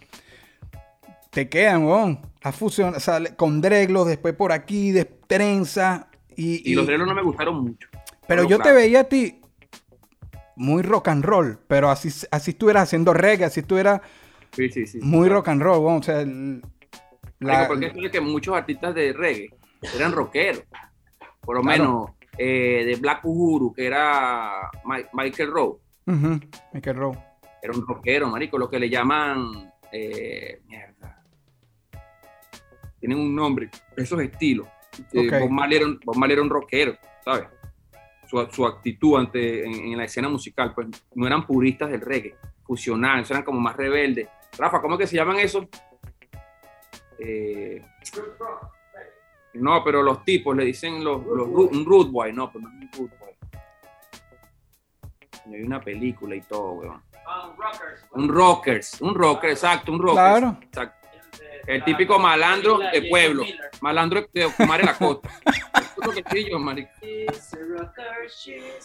Te quedan, weón. Has fusionado, o sea, con dreglos, después por aquí, de trenza. Y, Y los drelos no me gustaron mucho. pero yo te veía a ti muy rock and roll, pero así, así estuvieras haciendo reggae, así estuvieras Sí, sí, sí. muy rock and roll, weón. O sea, el- Marico, la- porque es que muchos artistas de reggae eran rockeros. Por lo Claro. menos eh, de Black Uhuru, que era Mi- Michael Rowe, Michael Rowe. era un rockero, marico, lo que le llaman. eh, mierda. Tienen un nombre, esos estilos. Eh, Ok. Bob, Marley era, un- Bob Marley era un rockero, ¿sabes? Su, su actitud ante, en, en la escena musical, pues no eran puristas del reggae, fusionaban, eran como más rebeldes. Rafa, ¿cómo es que se llaman esos? Eh, no, pero los tipos le dicen los, los un rude boy, no, pero no es un rude boy. Y Hay una película y todo, weón. Un rockers, un rocker, exacto, un rocker. Claro. Exacto. El típico malandro de pueblo. Malandro de Ocumare la Costa.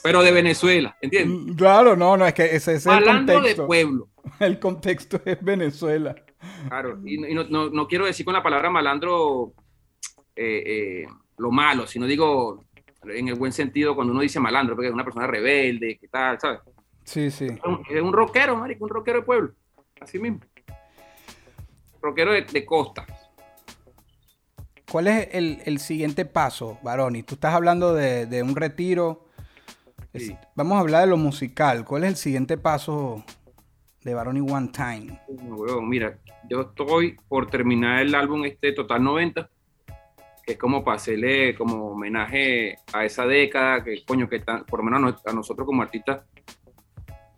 Pero de Venezuela, ¿entiendes? Mm, Claro, no, no, es que ese, es el Malandro de contexto. pueblo. El contexto es Venezuela. Claro, y, no- y no, no- no quiero decir con la palabra malandro eh, eh, lo malo, sino digo en el buen sentido cuando uno dice malandro, porque es una persona rebelde, que tal, ¿sabes? Sí, sí. Es un, es un rockero, marico, un rockero de pueblo, así mismo. Rockero de, de costa. ¿Cuál es el, el siguiente paso, Baroni? Tú estás hablando de, de un retiro. Es-. Vamos a hablar de lo musical. ¿Cuál es el siguiente paso de Baroni One Time? No, mira, yo estoy por terminar el álbum este Total 90, que es como para hacerle como homenaje a esa década, que coño, que tan- por lo menos a nos- a nosotros como artistas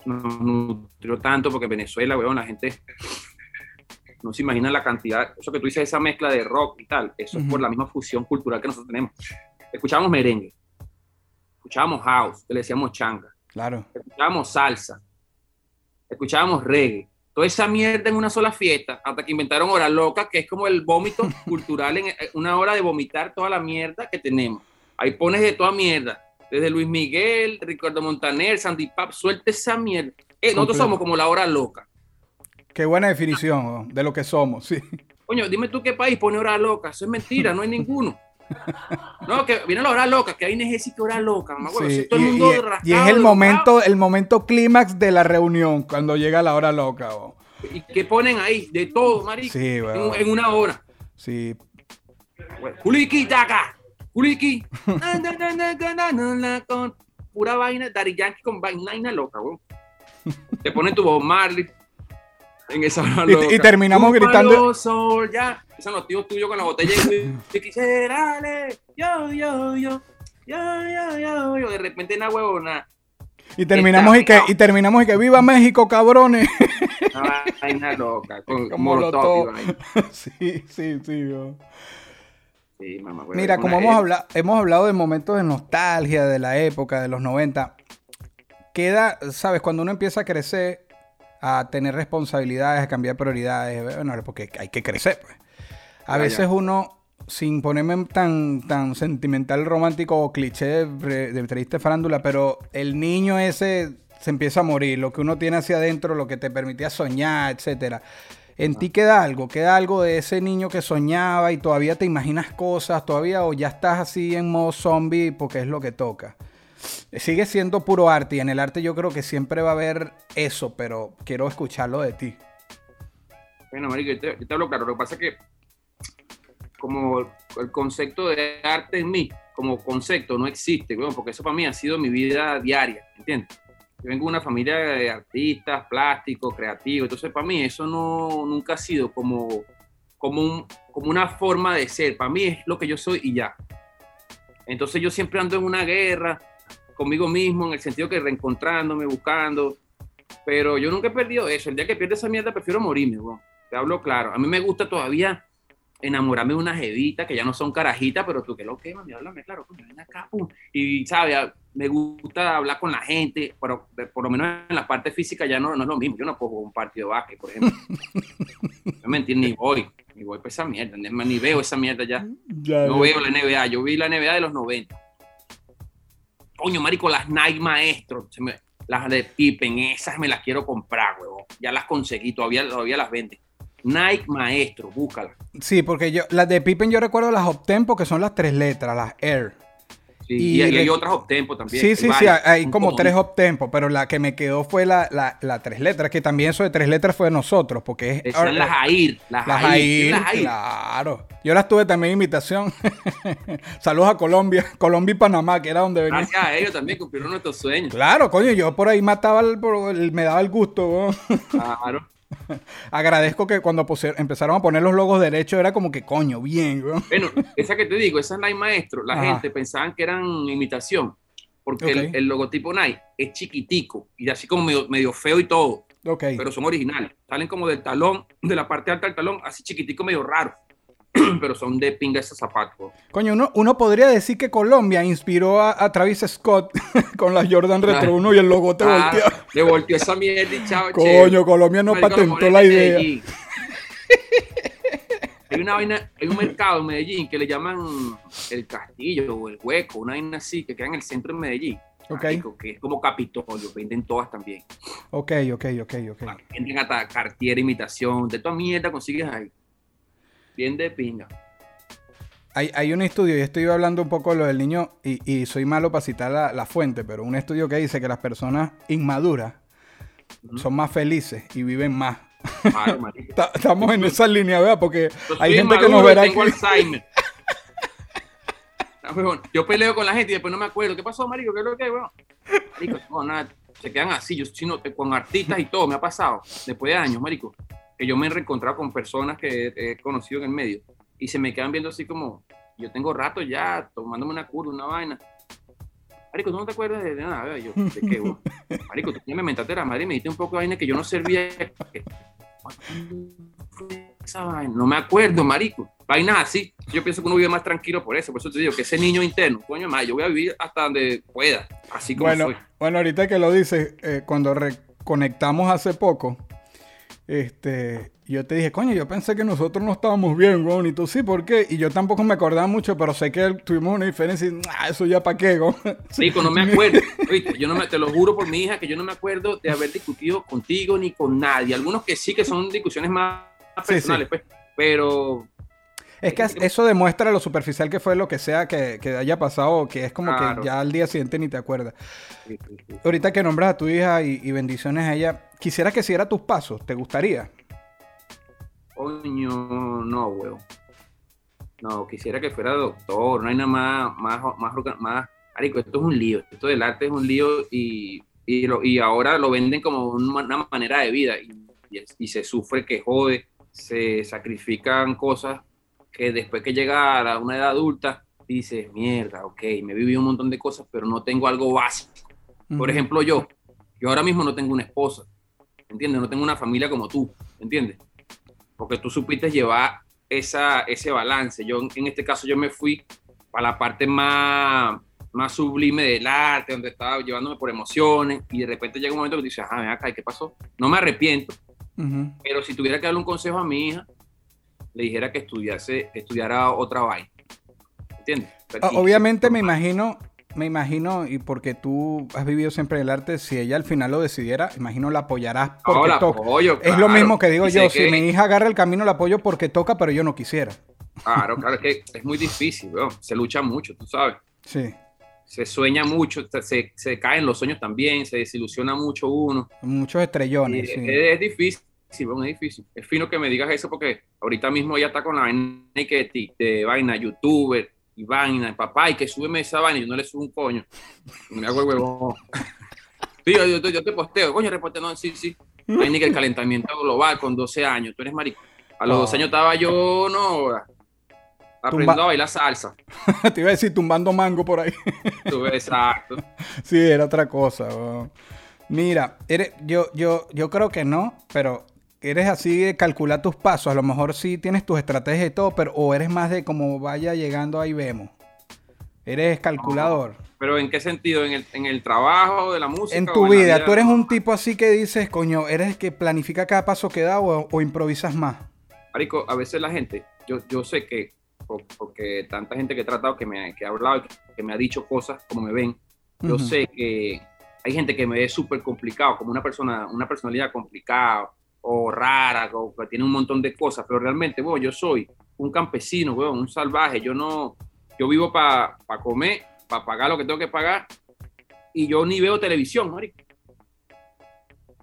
nos nutrió tanto, porque Venezuela, weón, la gente no se imagina la cantidad, eso que tú dices, esa mezcla de rock y tal, eso es por la misma fusión cultural que nosotros tenemos. Escuchábamos merengue, escuchábamos house, que le decíamos changa, Claro. escuchábamos salsa, escuchábamos reggae, toda esa mierda en una sola fiesta, hasta que inventaron Hora Loca, que es como el vómito cultural, en eh, una hora de vomitar toda la mierda que tenemos. Ahí pones de toda mierda, desde Luis Miguel, Ricardo Montaner, Sandy Pap, suelta esa mierda. Eh, nosotros somos como la hora loca. Qué buena definición de lo que somos, sí. Coño, dime tú qué país pone hora loca. Eso es mentira, no hay ninguno. No, que viene la hora loca, que hay necesita hora loca. mamá, huevo, Sí, si todo el y- mundo y- y, rascado, es el momento, el momento clímax de la reunión, cuando llega la hora loca. weón. ¿Y qué ponen ahí? De todo, marico. Sí, en, weón. en una hora. Sí, Kuliki, daga. Kuliki. Pura vaina, Daddy Yankee con vaina vaina loca, weón. Te ponen tu Bob Marley en esa Y- y terminamos gritando- sol, ya. Esos son los tíos tuyos con la botella y quisiera, yo, yo, yo, yo, yo, yo, yo. De repente una huevona. y terminamos y que, pegado. y terminamos y que viva México, cabrones. Una vaina loca. Con Como molotov sí, sí, sí. weón. Sí, mamá, Mira, como hemos hablado, hemos hablado de momentos de nostalgia de la época, de los 90, queda, sabes, cuando uno empieza a crecer, a tener responsabilidades, a cambiar prioridades, bueno, porque hay que crecer, pues. A veces uno, sin ponerme tan, tan sentimental, romántico o cliché de, de farándula, pero el niño ese se empieza a morir, lo que uno tiene hacia adentro, lo que te permitía soñar, etcétera. En ti queda algo, queda algo de ese niño que soñaba y todavía te imaginas cosas, todavía o ya estás así en modo zombie porque es lo que toca. Sigue siendo puro arte y en el arte yo creo que siempre va a haber eso, pero quiero escucharlo de ti. Bueno, marico, yo te, hablo claro. Lo que pasa es que como el concepto de arte en mí, como concepto, no existe, weón, porque eso para mí ha sido mi vida diaria, ¿entiendes? Yo vengo de una familia de artistas, plásticos, creativos, entonces para mí eso no, nunca ha sido como, como, un- como una forma de ser, para mí es lo que yo soy y ya. Entonces yo siempre ando en una guerra conmigo mismo, en el sentido que reencontrándome, buscando, pero yo nunca he perdido eso. El día que pierdo esa mierda prefiero morirme, weón. Te hablo claro. A mí me gusta todavía enamorarme de una jevita que ya no son carajitas, pero tú que lo que, mami, háblame claro, coño, ven acá, pum. Y, ¿sabes? Me gusta hablar con la gente, pero por lo menos en la parte física ya no, no es lo mismo. Yo no puedo jugar un partido de básquet, por ejemplo. no me entiendes, ni voy, ni voy para esa mierda, ni, ni veo esa mierda ya. No veo la NBA, yo vi la NBA de los 90. Coño, marico, las Nike Maestro, las de Pippen, esas me las quiero comprar, huevón. Ya las conseguí, todavía, todavía las venden. Nike Maestro, búscalas. Sí, porque yo, las de Pippen yo recuerdo las Optempo, que son las tres letras, las Air. Sí, Y hay otras Optempo también. Sí, sí, sí, hay como tres Optempo, pero la que me quedó fue la, la, la tres letras, que también eso de tres letras fue de nosotros, porque es... Esas las AIR, las, Las las AIR. claro. Yo las tuve también invitación. Saludos a Colombia, Colombia y Panamá, que era donde venía. Gracias a ellos también cumplieron nuestros sueños. Claro, coño, yo por ahí mataba, el- por- el- me daba el gusto. Claro. Agradezco que cuando empezaron a poner los logos derechos era como que coño, bien. Bueno, esa que te digo, esas Nike Maestro, la Ajá. gente pensaban que eran imitación, porque el- logotipo Nike es chiquitico y así como medio, medio feo y todo, Ok. pero son originales. Salen como del talón, de la parte alta del talón, así chiquitico, medio raro, pero son de pinga esos zapatos. Coño, uno, uno podría decir que Colombia inspiró a, a Travis Scott con la Jordan Retro Claro. 1 y el logote Ah, volteado. le volteó esa mierda y chao, Coño, Colombia no Marico, patentó la idea. Medellín. una vaina, hay un mercado en Medellín que le llaman el castillo o el hueco, una vaina así, que queda en el centro de Medellín. Ok. Marico, que es como Capitolio, venden todas también. Ok, ok, ok, ok. Venden hasta cartier, imitación, de toda mierda consigues ahí. Bien de pinga. Hay, hay un estudio, y estoy hablando un poco de lo del niño, y, y soy malo para citar la, la fuente, pero un estudio que dice que las personas inmaduras son más felices y viven más. Ay, Estamos en esa línea, ¿verdad? Porque Yo hay gente que nos verá tengo aquí. Alzheimer. Ah, Yo peleo con la gente y después no me acuerdo. ¿Qué pasó, marico? ¿Qué es lo que, weón? Marico, no, nada. Se quedan así. Yo sino con artistas y todo me ha pasado. Después de años, marico. Que yo me he reencontrado con personas que he, conocido en el medio. Y se me quedan viendo así como... Yo tengo rato ya tomándome una curva, una vaina. Marico, ¿tú no te acuerdas de, nada? Yo, ¿de qué? Marico, tú me mentaste la madre y me diste un poco de vaina que yo no servía. ¿Cuándo fue esa vaina? No me acuerdo, marico. Vainas así. Yo pienso que uno vive más tranquilo por eso. Por eso te digo que ese niño interno, coño, madre, yo voy a vivir hasta donde pueda. Así como Bueno, soy. bueno, ahorita que lo dices, eh, cuando reconectamos hace poco, este, yo te dije, coño, yo pensé que nosotros no estábamos bien, weón, y tú sí, ¿por qué? Y yo tampoco me acordaba mucho, pero sé que tuvimos una diferencia y, "Ah, eso ya para qué, weón". Marico, no me acuerdo. Oíste, yo no me, te lo juro por mi hija que yo no me acuerdo de haber discutido contigo ni con nadie. Algunos que sí, que son discusiones más Sí, sí. personales, pues. Pero Es que eso demuestra lo superficial que fue lo que sea que, que haya pasado, que es como Claro. que ya al día siguiente ni te acuerdas. sí, sí, sí. Ahorita que nombras a tu hija y, y bendiciones a ella, quisiera que siguiera tus pasos, ¿te gustaría? Coño, no, weón. No, quisiera que fuera doctor, no hay nada más, más, más, más, esto es un lío, esto del arte es un lío y, y, lo- y ahora lo venden como una, una manera de vida y, y, y se sufre que jode, se sacrifican cosas que después que llega a una edad adulta dices, mierda, ok, me he vivido un montón de cosas, pero no tengo algo básico. Por Ujú. ejemplo, yo, yo ahora mismo no tengo una esposa, ¿entiendes? No tengo una familia como tú, ¿entiendes? Porque tú supiste llevar esa, ese balance. Yo, en este caso, yo me fui para la parte más, más sublime del arte, donde estaba llevándome por emociones, y de repente llega un momento que dices, ah, ven acá, ¿y ¿qué pasó? No me arrepiento, pero si tuviera que darle un consejo a mi hija, le dijera que estudiase, que estudiara otra vaina. ¿Entiendes? Obviamente me imagino, me imagino, y porque tú has vivido siempre el arte, si ella al final lo decidiera, imagino la apoyarás porque la toca. apoyo, es lo mismo que digo Y yo, si que- mi hija agarra el camino la apoyo porque toca, pero yo no quisiera. Claro, claro, es que es muy difícil, weón. se lucha mucho, tú sabes. Sí, Se sueña mucho, se, se caen los sueños también, se desilusiona mucho uno. muchos estrellones. es, sí. es difícil, weón, es difícil. Es fino que me digas eso porque ahorita mismo ella está con la vaina ti- de vaina, youtuber y vaina, papá, y que súbeme esa vaina y yo no le subo un coño. Me hago el huevón. Sí, yo, yo, yo te posteo, coño, reporte, no, sí, sí. Vaina que el calentamiento global con 12 años, tú eres marico. A los Oh. 12 años estaba yo, no, aprendiendo Tumba- a bailar salsa. Te iba a decir tumbando mango por ahí. Exacto. sí, era otra cosa. Mira, eres, yo, yo, yo creo que no, pero eres así de calcular tus pasos. A lo mejor sí tienes tus estrategias y todo, pero o eres más de como vaya llegando ahí vemos. Eres calculador. Pero ¿en qué sentido? ¿En el, en el trabajo de la música? En o tu vida, tú eres un tipo así que dices, coño, eres el que planifica cada paso que da o, o improvisas más. Marico, a veces la gente, yo, yo sé que, por- porque tanta gente que he tratado, que me que ha hablado, que, me ha dicho cosas como me ven, yo sé que hay gente que me ve súper complicado, como una persona, una personalidad complicada o rara, o que tiene un montón de cosas, pero realmente, bueno, yo soy un campesino, weón, un salvaje, yo no, yo vivo para comer, para pagar lo que tengo que pagar, y yo ni veo televisión, marico.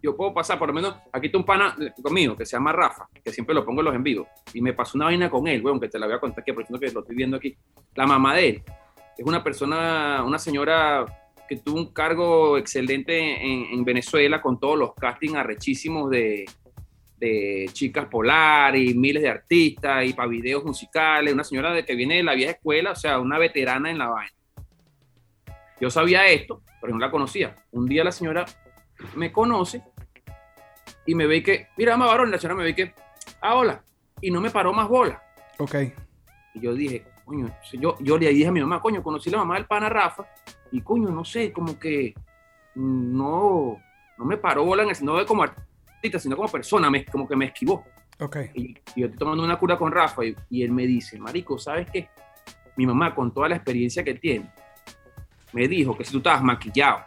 Yo puedo pasar, por lo menos, aquí está un pana conmigo que se llama Rafa, que siempre lo pongo en los en vivo, y me pasó una vaina con él, weón, que te la voy a contar aquí, aprovechando que lo estoy viendo aquí. La mamá de él es una persona, una señora que tuvo un cargo excelente en, en Venezuela con todos los castings arrechísimos de, de chicas polar y miles de artistas y para videos musicales, una señora de que viene de la vieja escuela, o sea, una veterana en la vaina. Yo sabía esto, pero no la conocía. Un día la señora me conoce y me ve que, mira, mamá varón, la señora me ve que, ah, hola, y no me paró más bola. Ok. Y yo dije, coño, yo, yo le dije a mi mamá, coño, conocí a la mamá del pana Rafa, y coño, no sé, como que no, no me paró bola, en el, no de como artista, sino como persona, me, como que me esquivó. Ok. Y, y yo estoy tomando una cura con Rafa y, y él me dice, Marico, ¿sabes qué? Mi mamá, con toda la experiencia que tiene, me dijo que si tú estabas maquillado,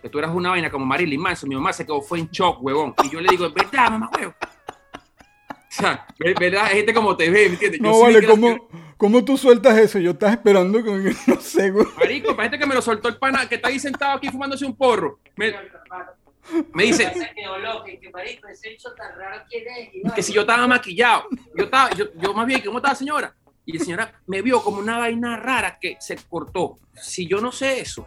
que tú eras una vaina como Marilyn Manson, mi mamá se quedó, fue en shock, huevón. Y yo le digo, ¿verdad, mamá, huevo? O sea, ver- ¿verdad? Hay gente como te ve, ¿me entiendes? No, vale, ¿cómo, ¿cómo tú sueltas eso? Yo estaba esperando con no sé, güey. Marico, para gente que me lo soltó el pana que está ahí sentado aquí fumándose un porro. Me, me dice que si yo estaba maquillado, yo estaba, yo, yo más bien, ¿cómo estaba señora? Y la señora me vio como una vaina rara que se cortó. Si yo no sé eso,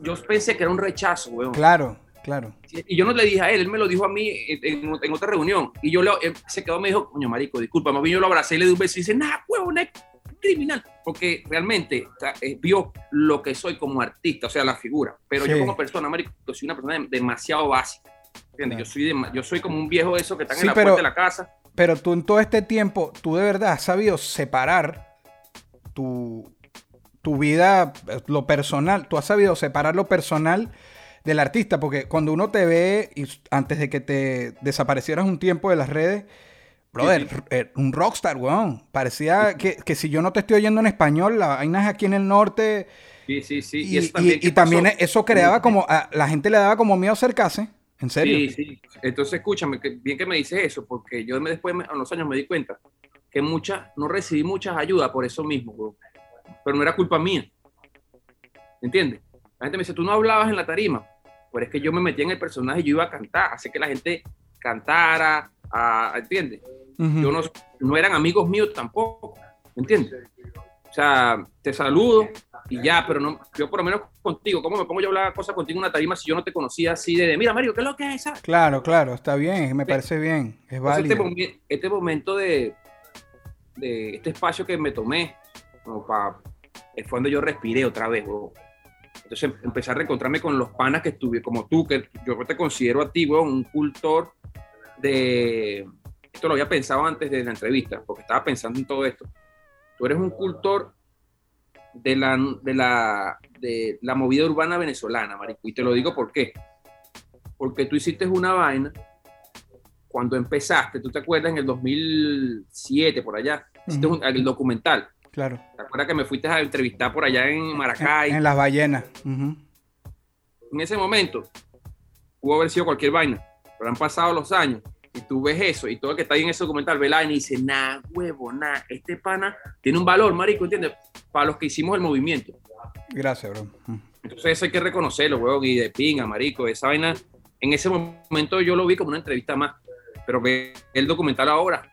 yo pensé que era un rechazo, weón. Claro, claro. Y yo no le dije a él, él me lo dijo a mí en, en- en otra reunión. Y yo él se quedó, me dijo, coño, marico, disculpa, más bien yo lo abracé y le di un beso y dice, nah, huevo, es criminal. Porque realmente eh, vio lo que soy como artista, o sea, la figura. Pero Sí. yo como persona, marico, soy una persona de- demasiado básica. ¿entiendes? Yo, soy de- yo soy como un viejo de esos que están Sí, en la pero- puerta de la casa. Pero tú en todo este tiempo, tú de verdad has sabido separar tu, tu vida, eh, lo personal, tú has sabido separar lo personal del artista, porque cuando uno te ve, y antes de que te desaparecieras un tiempo de las redes, brother, Sí, eh, un rockstar, weón. Parecía que, que si yo no te estoy oyendo en español, la vaina es aquí en el norte. Sí, sí, sí. Y, eso y- y ¿qué también eso creaba como, a la gente le daba como miedo acercarse. ¿En serio? Sí, sí. Entonces, escúchame, que bien que me dices eso, porque yo me- después, me- a los años, me di cuenta que muchas, no recibí muchas ayudas por eso mismo, weón. Pero no era culpa mía. ¿Entiendes? La gente me dice, tú no hablabas en la tarima. Pero es que yo me metí en el personaje y yo iba a cantar, así que la gente cantara, ah, ¿entiendes? Yo no, no eran amigos míos tampoco, ¿entiendes? O sea, te saludo y ya, pero no, yo por lo menos contigo, ¿cómo me pongo yo a hablar cosas contigo en una tarima si yo no te conocía así de, mira, Mario, ¿qué es lo que es? ¿sabes? Claro, claro, está bien, me Sí. parece bien, es este, este momento de, de este espacio que me tomé, como pa- es cuando yo respiré otra vez. Entonces empecé a reencontrarme con los panas que estuve, como tú, que yo te considero a ti, weón, un cultor de... Esto lo había pensado antes de la entrevista, porque estaba pensando en todo esto. Tú eres un cultor de la, de la, de la movida urbana venezolana, marico. Y te lo digo por qué. Porque tú hiciste una vaina cuando empezaste, ¿tú te acuerdas en el 2007 por allá? Hiciste un- el documental. Claro. ¿Te acuerdas que me fuiste a entrevistar por allá en Maracay? En, en las ballenas. ujú. En ese momento, pudo haber sido cualquier vaina, pero han pasado los años y tú ves eso y todo el que está ahí en ese documental ve la y dice, nah, huevo, nah, este pana tiene un valor, marico, ¿entiendes? Para los que hicimos el movimiento. Gracias, bro. Entonces eso hay que reconocerlo, huevón, y de pinga, marico. Esa vaina, en ese momento yo lo vi como una entrevista más, pero ve el documental ahora.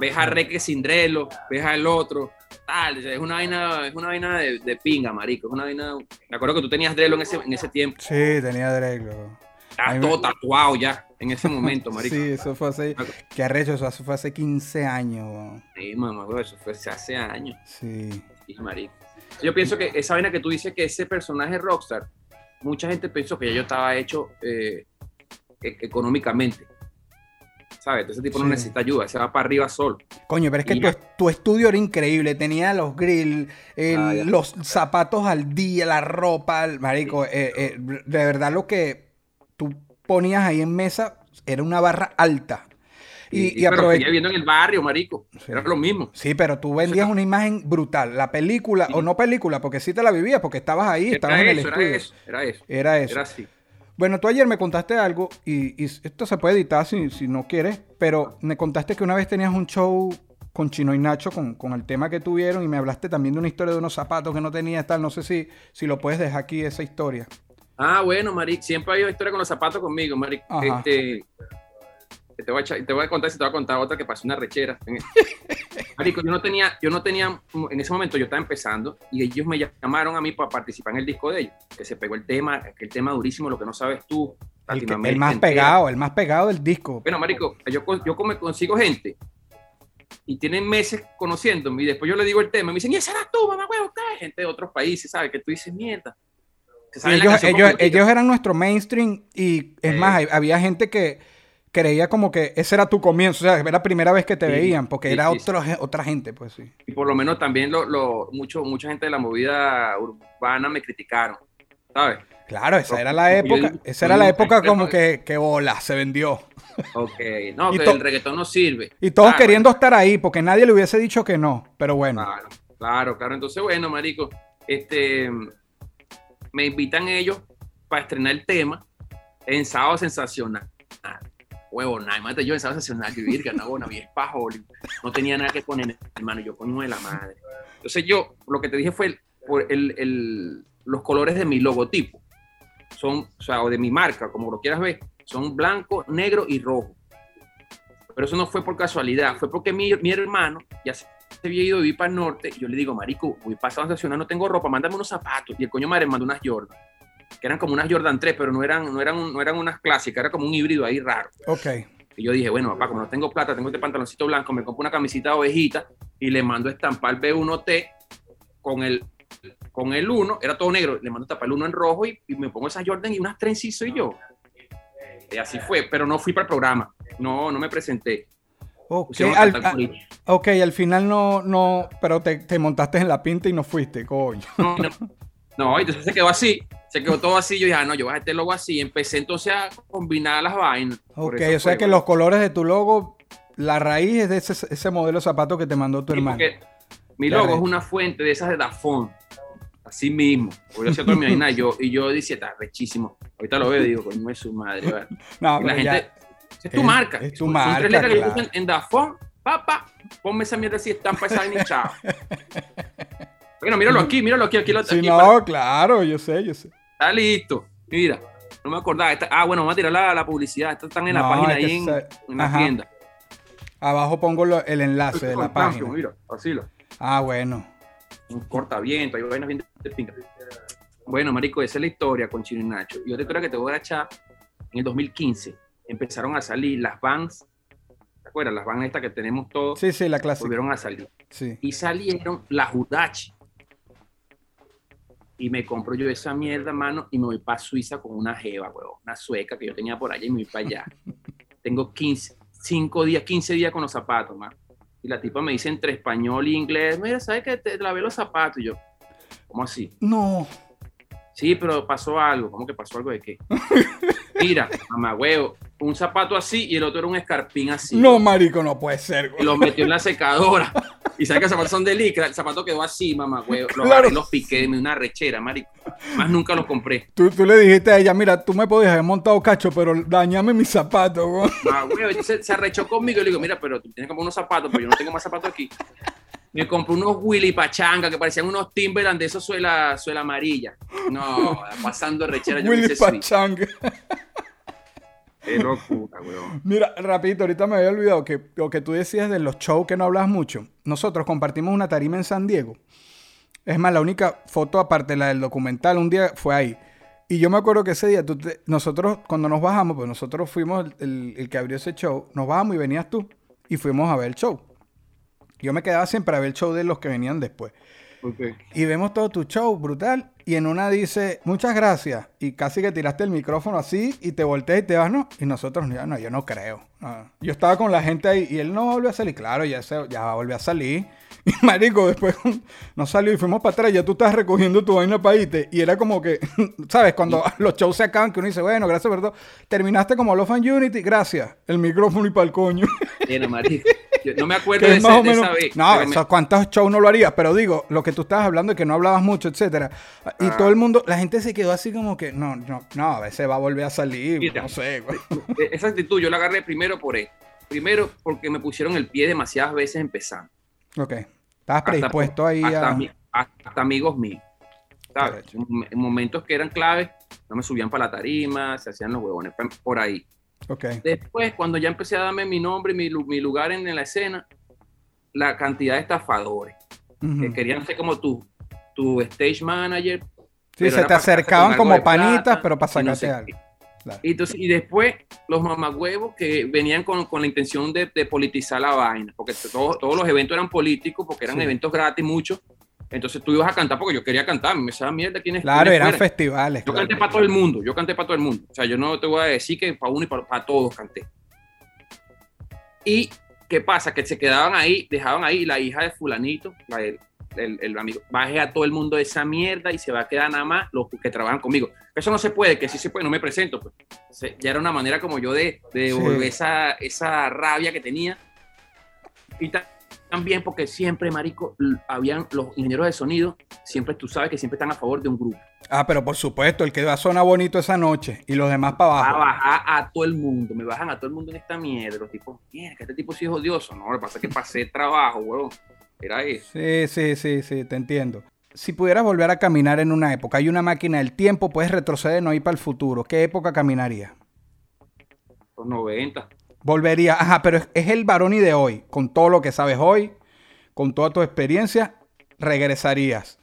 Ves a Reque Sindrelo, ves al otro, tal, es una vaina, es una vaina de, de pinga, marico. Es una vaina. Me acuerdo que tú tenías Drelo en ese, en ese tiempo. Sí, tenía derecho. Estaba me- todo tatuado ya en ese momento, marico. Sí, eso fue hace. Qué arrecho, eso fue hace 15 años. bro. Sí, mamá, güey, eso fue hace años. Sí. Sí, marico. Yo pienso que esa vaina que tú dices que ese personaje rockstar, mucha gente pensó que ya yo estaba hecho eh, e- económicamente. ¿Sabes? Ese tipo no necesita ayuda, se va para arriba solo. Coño, pero es que tu, estudio era increíble. Tenía los grills, el- Ah, los zapatos al día, la ropa, el- marico. eh, eh, de verdad, lo que tú ponías ahí en mesa era una barra alta. Y, y aprove- seguía viviendo en el barrio, marico. Sí. Era lo mismo. Sí, pero tú vendías una imagen brutal. La película, o no película, porque sí te la vivías, porque estabas ahí, estabas Era en el estudio. era eso, era eso. Era eso. Era así. Bueno, tú ayer me contaste algo, y, y esto se puede editar si, si no quieres, pero me contaste que una vez tenías un show con Chino y Nacho con, con el tema que tuvieron, y me hablaste también de una historia de unos zapatos que no tenías, tal. No sé si, si lo puedes dejar aquí, esa historia. Ah, bueno, marico. Siempre hay una historia con los zapatos conmigo, marico. Ajá. Este, te, voy a echar- te voy a contar, si te voy a contar otra que pasó una rechera. Marico, yo no tenía, yo no tenía, en ese momento yo estaba empezando y ellos me llamaron a mí para participar en el disco de ellos, que se pegó el tema, el tema durísimo, lo que no sabes tú. El, que- el más entera. pegado, el más pegado del disco. Bueno, marico, yo, yo como consigo gente y tienen meses conociéndome y después yo le digo el tema y me dicen, ¿y ese eras tú, mamá huevo? ¿qué?". Gente de otros países, ¿sabes? Que tú dices, mierda. Se Sí, saben la ellos, eran nuestro mainstream y es Sí. más, había gente que creía como que ese era tu comienzo, o sea, era la primera vez que te Sí, veían, porque sí, era otro, otra gente, pues sí. Y por lo menos también lo, lo- mucho, mucha gente de la movida urbana me criticaron, ¿sabes? Claro, esa era la época, esa yo era la digo, época claro, como que, que bola, se vendió. Ok, no, que el reggaetón no sirve. Y todos Ah, queriendo estar ahí, porque nadie le hubiese dicho que no, pero bueno. Claro, claro, claro. Entonces, bueno, marico, este, me invitan ellos para estrenar el tema en Sábado Sensacional. Huevo, nada, imagínate yo en Sábado Sensacional, yo virga, no, bueno, vi Hollywood, no tenía nada que poner, hermano, yo coño de la madre. Entonces yo, lo que te dije fue el- el- el- los colores de mi logotipo. Son, o sea, o de mi marca, como lo quieras ver, son blanco, negro y rojo. Pero eso no fue por casualidad, fue porque mi, mi hermano ya se había ido a vivir para el norte. Yo le digo, Marico, voy para Sábado Sensacional, no tengo ropa, mándame unos zapatos. Y el coño madre me mandó unas Jordan, que eran como unas Jordan 3, pero no eran, no eran, no eran unas clásicas, era como un híbrido ahí raro. Ok. Y yo dije, bueno, papá, como no tengo plata, tengo este pantaloncito blanco, me compro una camisita de ovejita y le mando a estampar B1T con el, con el 1, era todo negro, le mando a tapar el 1 en rojo y, y me pongo esas Jordan y unas trencis soy yo. Y así fue, pero no fui para el programa, no, no me presenté. Ok, Pusieron a al, ok, al final no, no, pero te, te montaste en la pinta y no fuiste, coño. No, no, no, entonces se quedó así, se quedó todo así. Yo dije, ah, no, yo voy a este logo así. Empecé entonces a combinar las vainas. Ok, o sea fue, que bueno. los colores de tu logo, la raíz es de ese, ese modelo de zapato que te mandó tu Sí, hermano. mi logo es una fuente de esas de Dafón. Así mismo. Yo hacía toda mi vaina, yo, y yo decía, está rechísimo. Ahorita lo veo y digo, coño, es su madre. ¿vale? No, la pero ya- gente, es tu es- marca. es tu Son marca, tres letras que yo claro. puse en, en Dafón, papá, ponme esa mierda así, estampa esa vaina chao. Bueno, míralo aquí, míralo aquí, aquí lo Sí, aquí, no, claro, yo sé, yo sé. Está listo. Mira, no me acordaba. Esta- ah, bueno, vamos a tirar la, la publicidad. Estas están en la página ahí en, se- en la Ajá. tienda. Abajo pongo lo- el enlace de la página. Mira, así lo. Ah, bueno. Un cortaviento, hay vainas bien de pinga. Bueno, marico, esa es la historia con Chino y Nacho. Y otra historia que te voy a echar, en el 2015 empezaron a salir las vans, ¿te acuerdas? Las vans estas que tenemos todos, Sí, sí, la clásica. volvieron a salir. Sí. Y salieron las Hudachi. Y me compro yo esa mierda, mano, y me voy para Suiza con una jeva, huevón, una sueca que yo tenía por allá y me voy para allá. Tengo 15, 5 días, 15 días con los zapatos, man. Y la tipa me dice entre español y inglés, mira, ¿sabes que te lavé los zapatos? Y yo, ¿cómo así? No. Sí, pero pasó algo. ¿Cómo que pasó algo de qué? Mira, mamá, huevo, un zapato así y el otro era un escarpín así. No, marico, no puede ser. Y güey. los metió en la secadora. Y sabes que los zapatos son de licra. El zapato quedó así, mamá, huevo. Los Claro. agarré los piqué, me una rechera, marico. Más nunca los compré. Tú, tú le dijiste a ella, mira, tú me podías haber montado cacho, pero dañame mis zapatos. güey. Ah, huevo, entonces se arrechó conmigo y le digo, mira, pero tú tienes comprar unos zapatos, pero yo no tengo más zapatos aquí. Me compré unos Willy Pachanga que parecían unos Timberland de esos suela, suela amarilla. No, pasando rechera. Yo me Willy hice swing. Pachang. Qué locura, huevón. Mira, rapidito, ahorita me había olvidado que lo que tú decías de los shows que no hablas mucho. Nosotros compartimos una tarima en San Diego. Es más, la única foto aparte de la del documental un día fue ahí. Y yo me acuerdo que ese día, tú te- nosotros cuando nos bajamos, pues nosotros fuimos el, el- el que abrió ese show, nos bajamos y venías tú y fuimos a ver el show. Yo me quedaba siempre a ver el show de los que venían después. Y vemos todo tu show, brutal. Y en una dice, muchas gracias. Y casi que tiraste el micrófono así y te volteas y te vas, ¿no? Y nosotros, ya, no, yo no creo. no. Yo estaba con la gente ahí y él no volvió a salir. Claro, ya, se, ya volvió a salir. Y marico, después no salió y fuimos para atrás. Ya tú estabas recogiendo tu vaina para irte. Y era como que, ¿sabes? Cuando los shows se acaban, que uno dice, bueno, gracias todo. Terminaste como Love and Unity, gracias. El micrófono y para el coño. Era marico. Yo no me acuerdo de, es ese- o de menos- esa vez. No, o sea, ¿cuántos shows no lo harías? Pero digo, lo que tú estabas hablando de que no hablabas mucho, etcétera. Y Ah. todo el mundo, la gente se quedó así como que, no, no, no, a veces va a volver a salir, Mira. no sé, e- esa actitud yo la agarré primero por esto. Primero porque me pusieron el pie demasiadas veces empezando. Ok. Estabas Hasta- predispuesto ahí hasta, a... ami- hasta amigos míos. En en momentos que eran claves, no me subían para la tarima, se hacían los huevones por ahí. Después, cuando ya empecé a darme mi nombre y mi, mi lugar en, en la escena, la cantidad de estafadores que querían ser como tu, tu stage manager. Sí, se te sacarte acercaban como panitas, plata pero para y no sacarte sé algo. qué. Claro. Y, entonces, y después los mamagüevos que venían con, con la intención de, de politizar la vaina, porque todos, todos los eventos eran políticos, porque eran Sí. eventos gratis muchos. Entonces tú ibas a cantar porque yo quería cantar, me esa mierda quién es. Claro, quién eran fuera. festivales. Yo claro. canté para todo el mundo, yo canté para todo el mundo. O sea, yo no te voy a decir que para uno y para, para todos canté. Y qué pasa, que se quedaban ahí, dejaban ahí la hija de fulanito, la de, el, el amigo, baje a todo el mundo de esa mierda y se va a quedar nada más los que trabajan conmigo. Eso no se puede, que sí se puede, no me presento. Pues. Se- ya era una manera como yo de, de Sí. devolver esa, esa rabia que tenía. Y ta- también porque siempre, marico, habían los ingenieros de sonido, siempre tú sabes que siempre están a favor de un grupo. Ah, pero por supuesto, el que va a sonar bonito esa noche y los demás para a abajo. bajar a todo el mundo, me bajan a todo el mundo en esta mierda. Los tipos, mierda, que este tipo sí es odioso. No, lo que pasa es que pasé trabajo, huevón. Era eso. Sí, sí, sí, sí, te entiendo. Si pudieras volver a caminar en una época, hay una máquina del tiempo, puedes retroceder, no ir para el futuro. ¿Qué época caminaría? Los 90. Volvería, ajá, pero es, es el Baroni de hoy, con todo lo que sabes hoy, con toda tu experiencia, regresarías.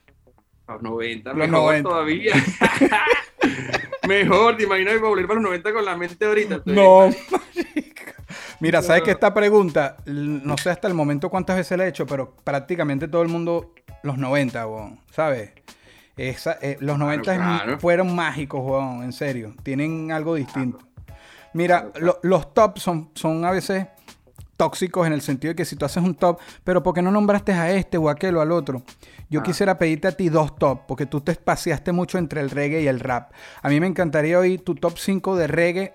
Los 90, Los mejor 90. todavía. mejor, te imaginas volver para los 90 con la mente ahorita. No. Mira, sabes que esta pregunta, no sé hasta el momento cuántas veces la he hecho, pero prácticamente todo el mundo, los 90, weón, ¿sabes? Esa, eh, los 90 es- claro. fueron mágicos, weón, en serio. Tienen algo distinto. Mira, lo- los tops son, son a veces tóxicos en el sentido de que si tú haces un top, pero ¿por qué no nombraste a este o a aquel o al otro? Yo Ah. quisiera pedirte a ti dos top, porque tú te espaciaste mucho entre el reggae y el rap. A mí me encantaría oír tu top 5 de reggae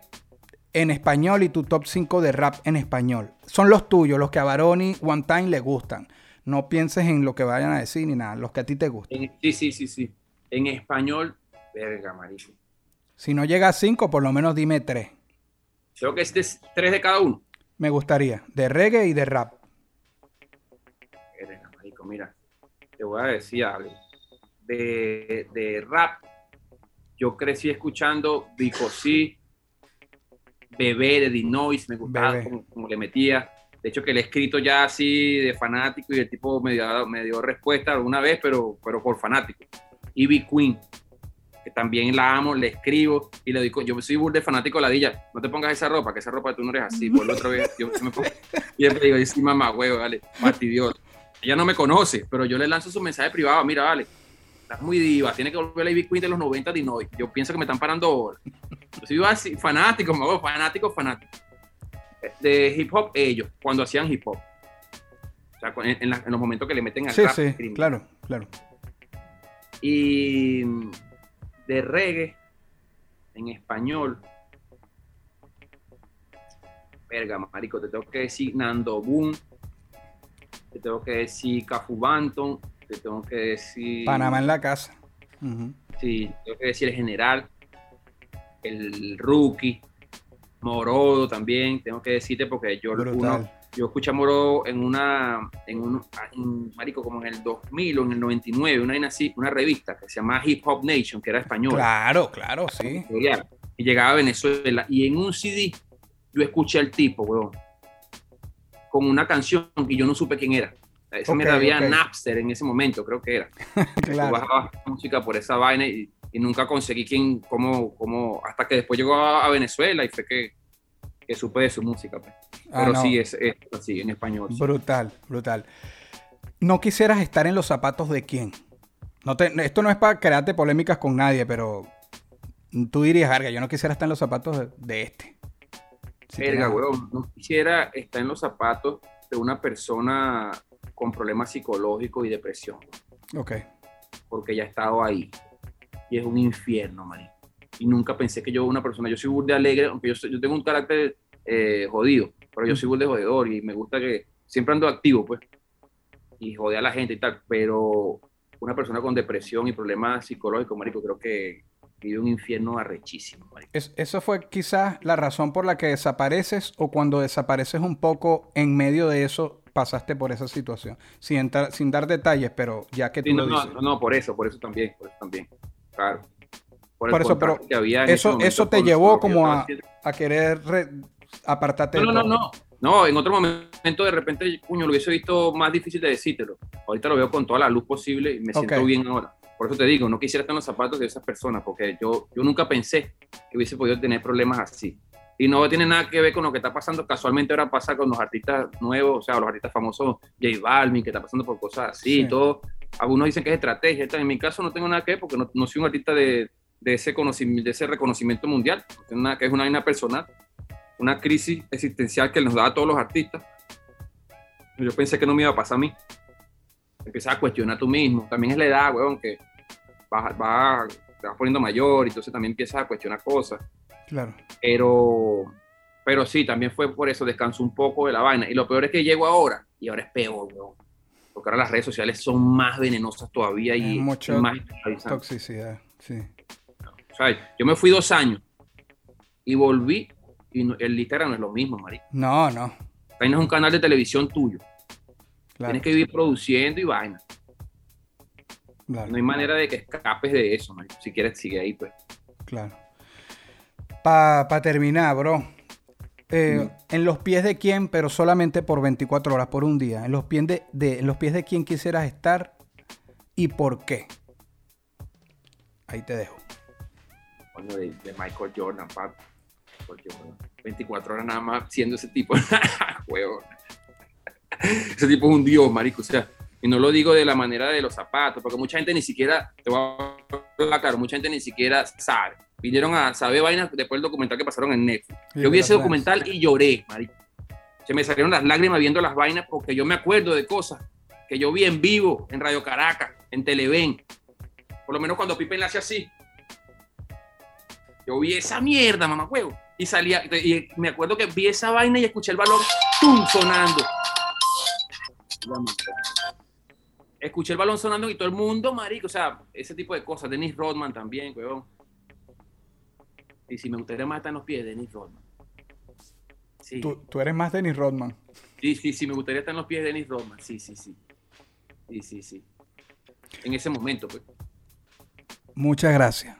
en español y tu top 5 de rap en español. Son los tuyos, los que a Baroni One Time le gustan. No pienses en lo que vayan a decir ni nada, los que a ti te gustan. Sí, sí, sí, sí. En español, verga, marico. Si no llega a 5, por lo menos dime 3. Creo que es de- tres de cada uno. Me gustaría, de reggae y de rap. Mira. Te voy a decir algo. De, de rap, yo crecí escuchando Bicosí, Bebé de Dinois, me gustaba como, como le metía. De hecho, que le he escrito ya así de fanático y el tipo me dio, me dio respuesta alguna vez, pero, pero por fanático. Ivy Queen, que también la amo, le escribo y le digo, yo soy burda de fanático de la Dilla, no te pongas esa ropa, que esa ropa tú no eres así. Por la otra vez, yo me pongo, y le digo, sí, mamá, huevo, dale, fastidioso. Ella no me conoce, pero yo le lanzo su mensaje privado, mira, vale, estás muy diva, tiene que volver a la Ivy Queen de los 90 de Noy. Yo pienso que me están parando horas. Yo soy así, fanático, me hago fanático, fanático. De hip hop, ellos, cuando hacían hip hop. O sea, en, en la- en los momentos que le meten al Sí, rap sí, criminal. claro, claro. Y de reggae en español. Verga, marico, te tengo que decir Nando Boom. Te tengo que decir Cafu Banton. Te tengo que decir. Panamá en la casa. Ujú. Sí, tengo que decir el general. El rookie. Morodo también. Tengo que decirte porque yo uno, Brutal. Yo escuché a Moro en una, en un, en, marico, como en el 2000 o en el 99, una, una revista que se llama Hip Hop Nation, que era española. Claro, claro, sí. Y llegaba a Venezuela. Y en un CD yo escuché al tipo, weón, con una canción y yo no supe quién era. Esa Ok, mierda había. Napster en ese momento, creo que era. Claro. bajaba música por esa vaina y, y nunca conseguí quién, cómo, cómo, hasta que después llegó a, a Venezuela y fue que, que supe de su música. pues. Ah, Pero no. sí, es, es así, en español. Brutal, brutal. ¿No quisieras estar en los zapatos de quién? No te, esto no es para crearte polémicas con nadie, pero tú dirías, Arga, yo no quisiera estar en los zapatos de, de este. Si Verga, weón, no quisiera estar en los zapatos de una persona con problemas psicológicos y depresión, Ok. porque ya he estado ahí. Y es un infierno, man. Y nunca pensé que yo, una persona, yo soy burde alegre, aunque yo, soy- yo tengo un carácter eh, jodido, pero yo soy burde jodedor y me gusta que siempre ando activo, pues. Y jode a la gente y tal, pero una persona con depresión y problemas psicológicos, marico, creo que vive un infierno arrechísimo, marico. Es- eso fue quizás la razón por la que desapareces o cuando desapareces un poco en medio de eso pasaste por esa situación. Sin, entrar- sin dar detalles, pero ya que tú Sí, no, lo no, dices. no, no, por eso, por eso también, por eso también. Claro. El Por eso, pero que había en eso, eso te llevó como a, a querer re- apartarte No, no, no, no. No, en otro momento de repente, cuño, lo hubiese visto más difícil de decírtelo. Ahorita lo veo con toda la luz posible y me siento Ok. bien ahora. Por eso te digo, no quisiera estar en los zapatos de esas personas, porque yo, yo nunca pensé que hubiese podido tener problemas así. Y no tiene nada que ver con lo que está pasando. Casualmente ahora pasa con los artistas nuevos, o sea, los artistas famosos, J Balvin, que está pasando por cosas así Sí. y todo. Algunos dicen que es estrategia. En mi caso no tengo nada que ver porque no, no soy un artista de, de ese conocimiento, de ese reconocimiento mundial. Nada que es una vaina personal, una crisis existencial que nos da a todos los artistas. Yo pensé que no me iba a pasar a mí. empiezas a cuestionar tú mismo. También es la edad, weón, que vas, vas- te vas poniendo mayor y entonces también empiezas a cuestionar cosas. Claro. Pero, pero sí, también fue por eso, descanso un poco de la vaina. Y lo peor es que llego ahora, y ahora es peor, weón. Porque ahora las redes sociales son más venenosas todavía y, Hay y mucho más. Toxicidad, sí. Yo me fui dos años y volví, y no- el Instagram no es lo mismo, marico. No, no. Ahí no es un canal de televisión tuyo. Claro, Tienes que vivir produciendo y vaina. claro, No hay manera de que escapes de eso, marico. Si quieres, sigue ahí, pues. claro. Para terminar, bro. eh, En los pies de quién, pero solamente por 24 horas, por un día. En los pies de, de- en los pies de quién quisieras estar y por qué. Ahí te dejo. De, de Michael Jordan, papi. Jordan. 24 horas nada más siendo ese tipo. Huevo. ese tipo es un dios, marico. O sea, y no lo digo de la manera de los zapatos, porque mucha gente ni siquiera, te voy a hablar claro, mucha gente ni siquiera sabe. Vinieron a saber vainas después del documental que pasaron en Netflix. Sí, Yo vi ese documental y lloré, marico. Se me salieron las lágrimas viendo las vainas porque yo me acuerdo de cosas que yo vi en vivo en Radio Caracas, en Televen. Por lo menos cuando Pipe le hace así. Yo vi esa mierda, mamá huevo. Y salía, y me acuerdo que vi esa vaina y escuché el balón ¡tum! sonando. Escuché el balón sonando y todo el mundo, marico, o sea, ese tipo de cosas. Dennis Rodman también, huevón. Y si me gustaría más estar en los pies de Dennis Rodman. Sí, Tú, tú eres más Dennis Rodman. sí, sí, sí, me gustaría estar en los pies de Dennis Rodman. Sí, sí, sí. Sí, sí, sí. En ese momento, pues. Muchas gracias.